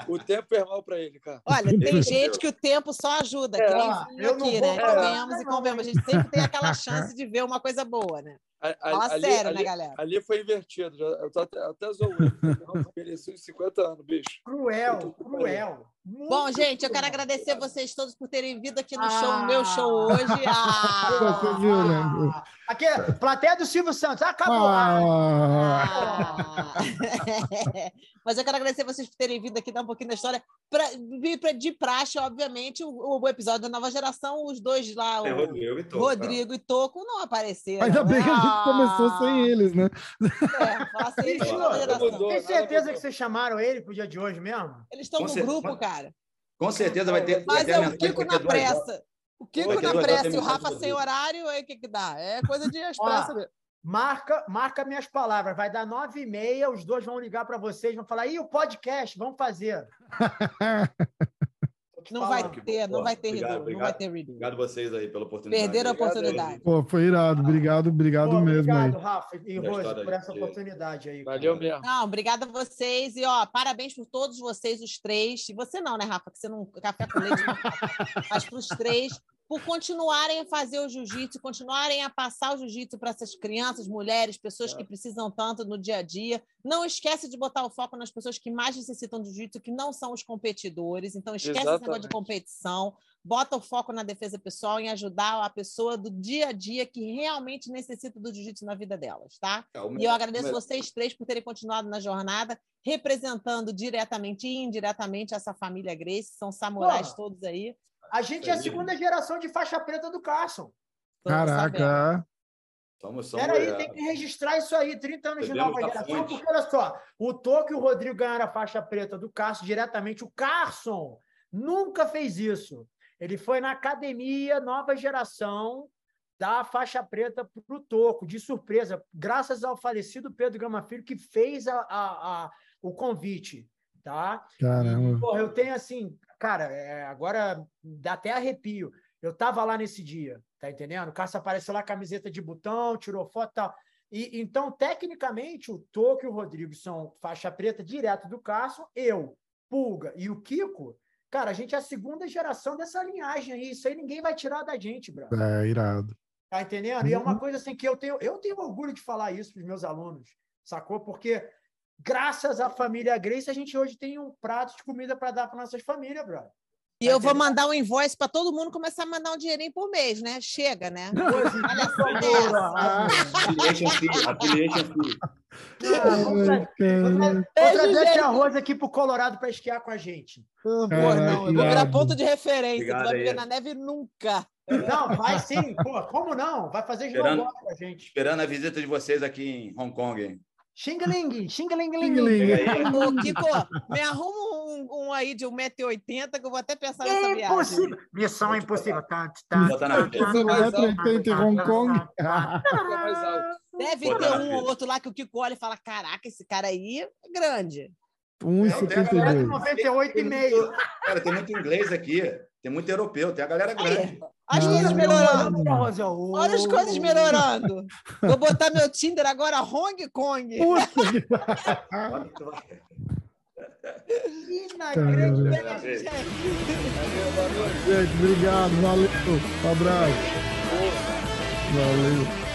o, o tempo é mal para ele, cara. Olha, tem gente que o tempo só ajuda. É, que aqui, né? Convenhamos e convenhamos. A gente sempre tem aquela chance de ver uma coisa boa, né? Fala ali, sério, ali, né, galera? Ali foi invertido. Eu tô até, até zoando. Envelheci uns 50 anos, bicho. Cruel, cruel. Bom, gente, eu quero agradecer vocês todos por terem vindo aqui no ah, show, no meu show hoje. Ah, você viu, né? Aqui, plateia do Silvio Santos. Acabou. Ah. Ah. Mas eu quero agradecer vocês por terem vindo aqui dar um pouquinho da história. Pra, de praxe, obviamente, o, o, episódio da nova geração, os dois lá, o é, Rodrigo, e Toco, Rodrigo e Toco, não apareceram. Ainda bem que a gente começou sem eles, né? É, Tem certeza que vocês chamaram ele pro dia de hoje mesmo? Eles estão no grupo, cara. Com certeza vai ter. Mas é o Kiko na pressa. O Kiko na pressa e o Rafa sem horário, aí o que, que dá? É coisa de expressa mesmo. Marca, marca minhas palavras. Vai dar nove e meia, os dois vão ligar para vocês, vão falar, e o podcast, vamos fazer. Não vai ter, não vai ter obrigado, redu, não vai ter redo. Obrigado vocês aí pela oportunidade. Perderam a oportunidade. Pô, foi irado. Obrigado, obrigado Pô, mesmo obrigado, aí. Rafa e Rose, por essa oportunidade aí. Valeu mesmo. Não, obrigada a vocês. E, ó, parabéns por todos vocês, os três. E você não, né, Rafa? Que você não... Café com leite. Mas para os três por continuarem a fazer o jiu-jitsu, continuarem a passar o jiu-jitsu para essas crianças, mulheres, pessoas que precisam tanto no dia a dia. Não esquece de botar o foco nas pessoas que mais necessitam do jiu-jitsu, que não são os competidores. Então, esquece Exatamente. esse negócio de competição. Bota o foco na defesa pessoal, em ajudar a pessoa do dia a dia que realmente necessita do jiu-jitsu na vida delas, tá? É, e eu agradeço vocês três por terem continuado na jornada, representando diretamente e indiretamente essa família Grace. São samurais todos aí. A gente é a segunda geração de faixa preta do Carson. Caraca. Somos, somos, Peraí, é... tem que registrar isso aí, 30 anos de nova geração, porque olha só, o Toque e o Rodrigo ganharam a faixa preta do Carson diretamente. O Carson nunca fez isso. Ele foi na academia, nova geração, da faixa preta para o Toco, de surpresa, graças ao falecido Pedro Gama Filho, que fez a, a, a o convite. Tá? Caramba. E, porra, eu tenho assim, cara, é, agora dá até arrepio. Eu tava lá nesse dia, tá entendendo? O Cássio apareceu lá, camiseta de botão, tirou foto e tal. E, então, tecnicamente, o Toque e o Rodrigo são faixa preta direto do Cássio, eu, Pulga e o Kiko, cara, a gente é a segunda geração dessa linhagem aí. Isso aí ninguém vai tirar da gente, bro. É, irado. Tá entendendo? E é uma uhum. coisa assim que eu tenho, eu tenho orgulho de falar isso para os meus alunos, sacou? Porque graças à família Grace, a gente hoje tem um prato de comida para dar para nossas famílias, brother. E eu vou mandar um invoice para todo mundo começar a mandar um dinheirinho por mês, né? Chega, né? Olha só. Affiliation Outra vez arroz aqui pro Colorado para esquiar com a gente. Pô, não, eu vou virar ponto de referência. Obrigado, tu vai viver na neve nunca. Não, vai sim. Pô, como não? Vai fazer esperando, com a gente. Esperando a visita de vocês aqui em Hong Kong, hein? Xingaling, xingaling, Ô, Kiko, me arruma um, um aí de 1,80m que eu vou até pensar nessa é viagem. Impossível. Missão impossível. Tá, tá, tá, tá, 1,80m em Hong Kong. Deve ter um ou outro lá que o Kiko olha e fala: caraca, esse cara aí é grande. 1,72. 98,5. Cara, tem muito inglês aqui. Tem muito europeu, tem a galera grande. As coisas melhorando. Olha as coisas melhorando. Vou botar meu Tinder agora Hong Kong. Inacreditável. Gente, obrigado, valeu. Um abraço. Valeu.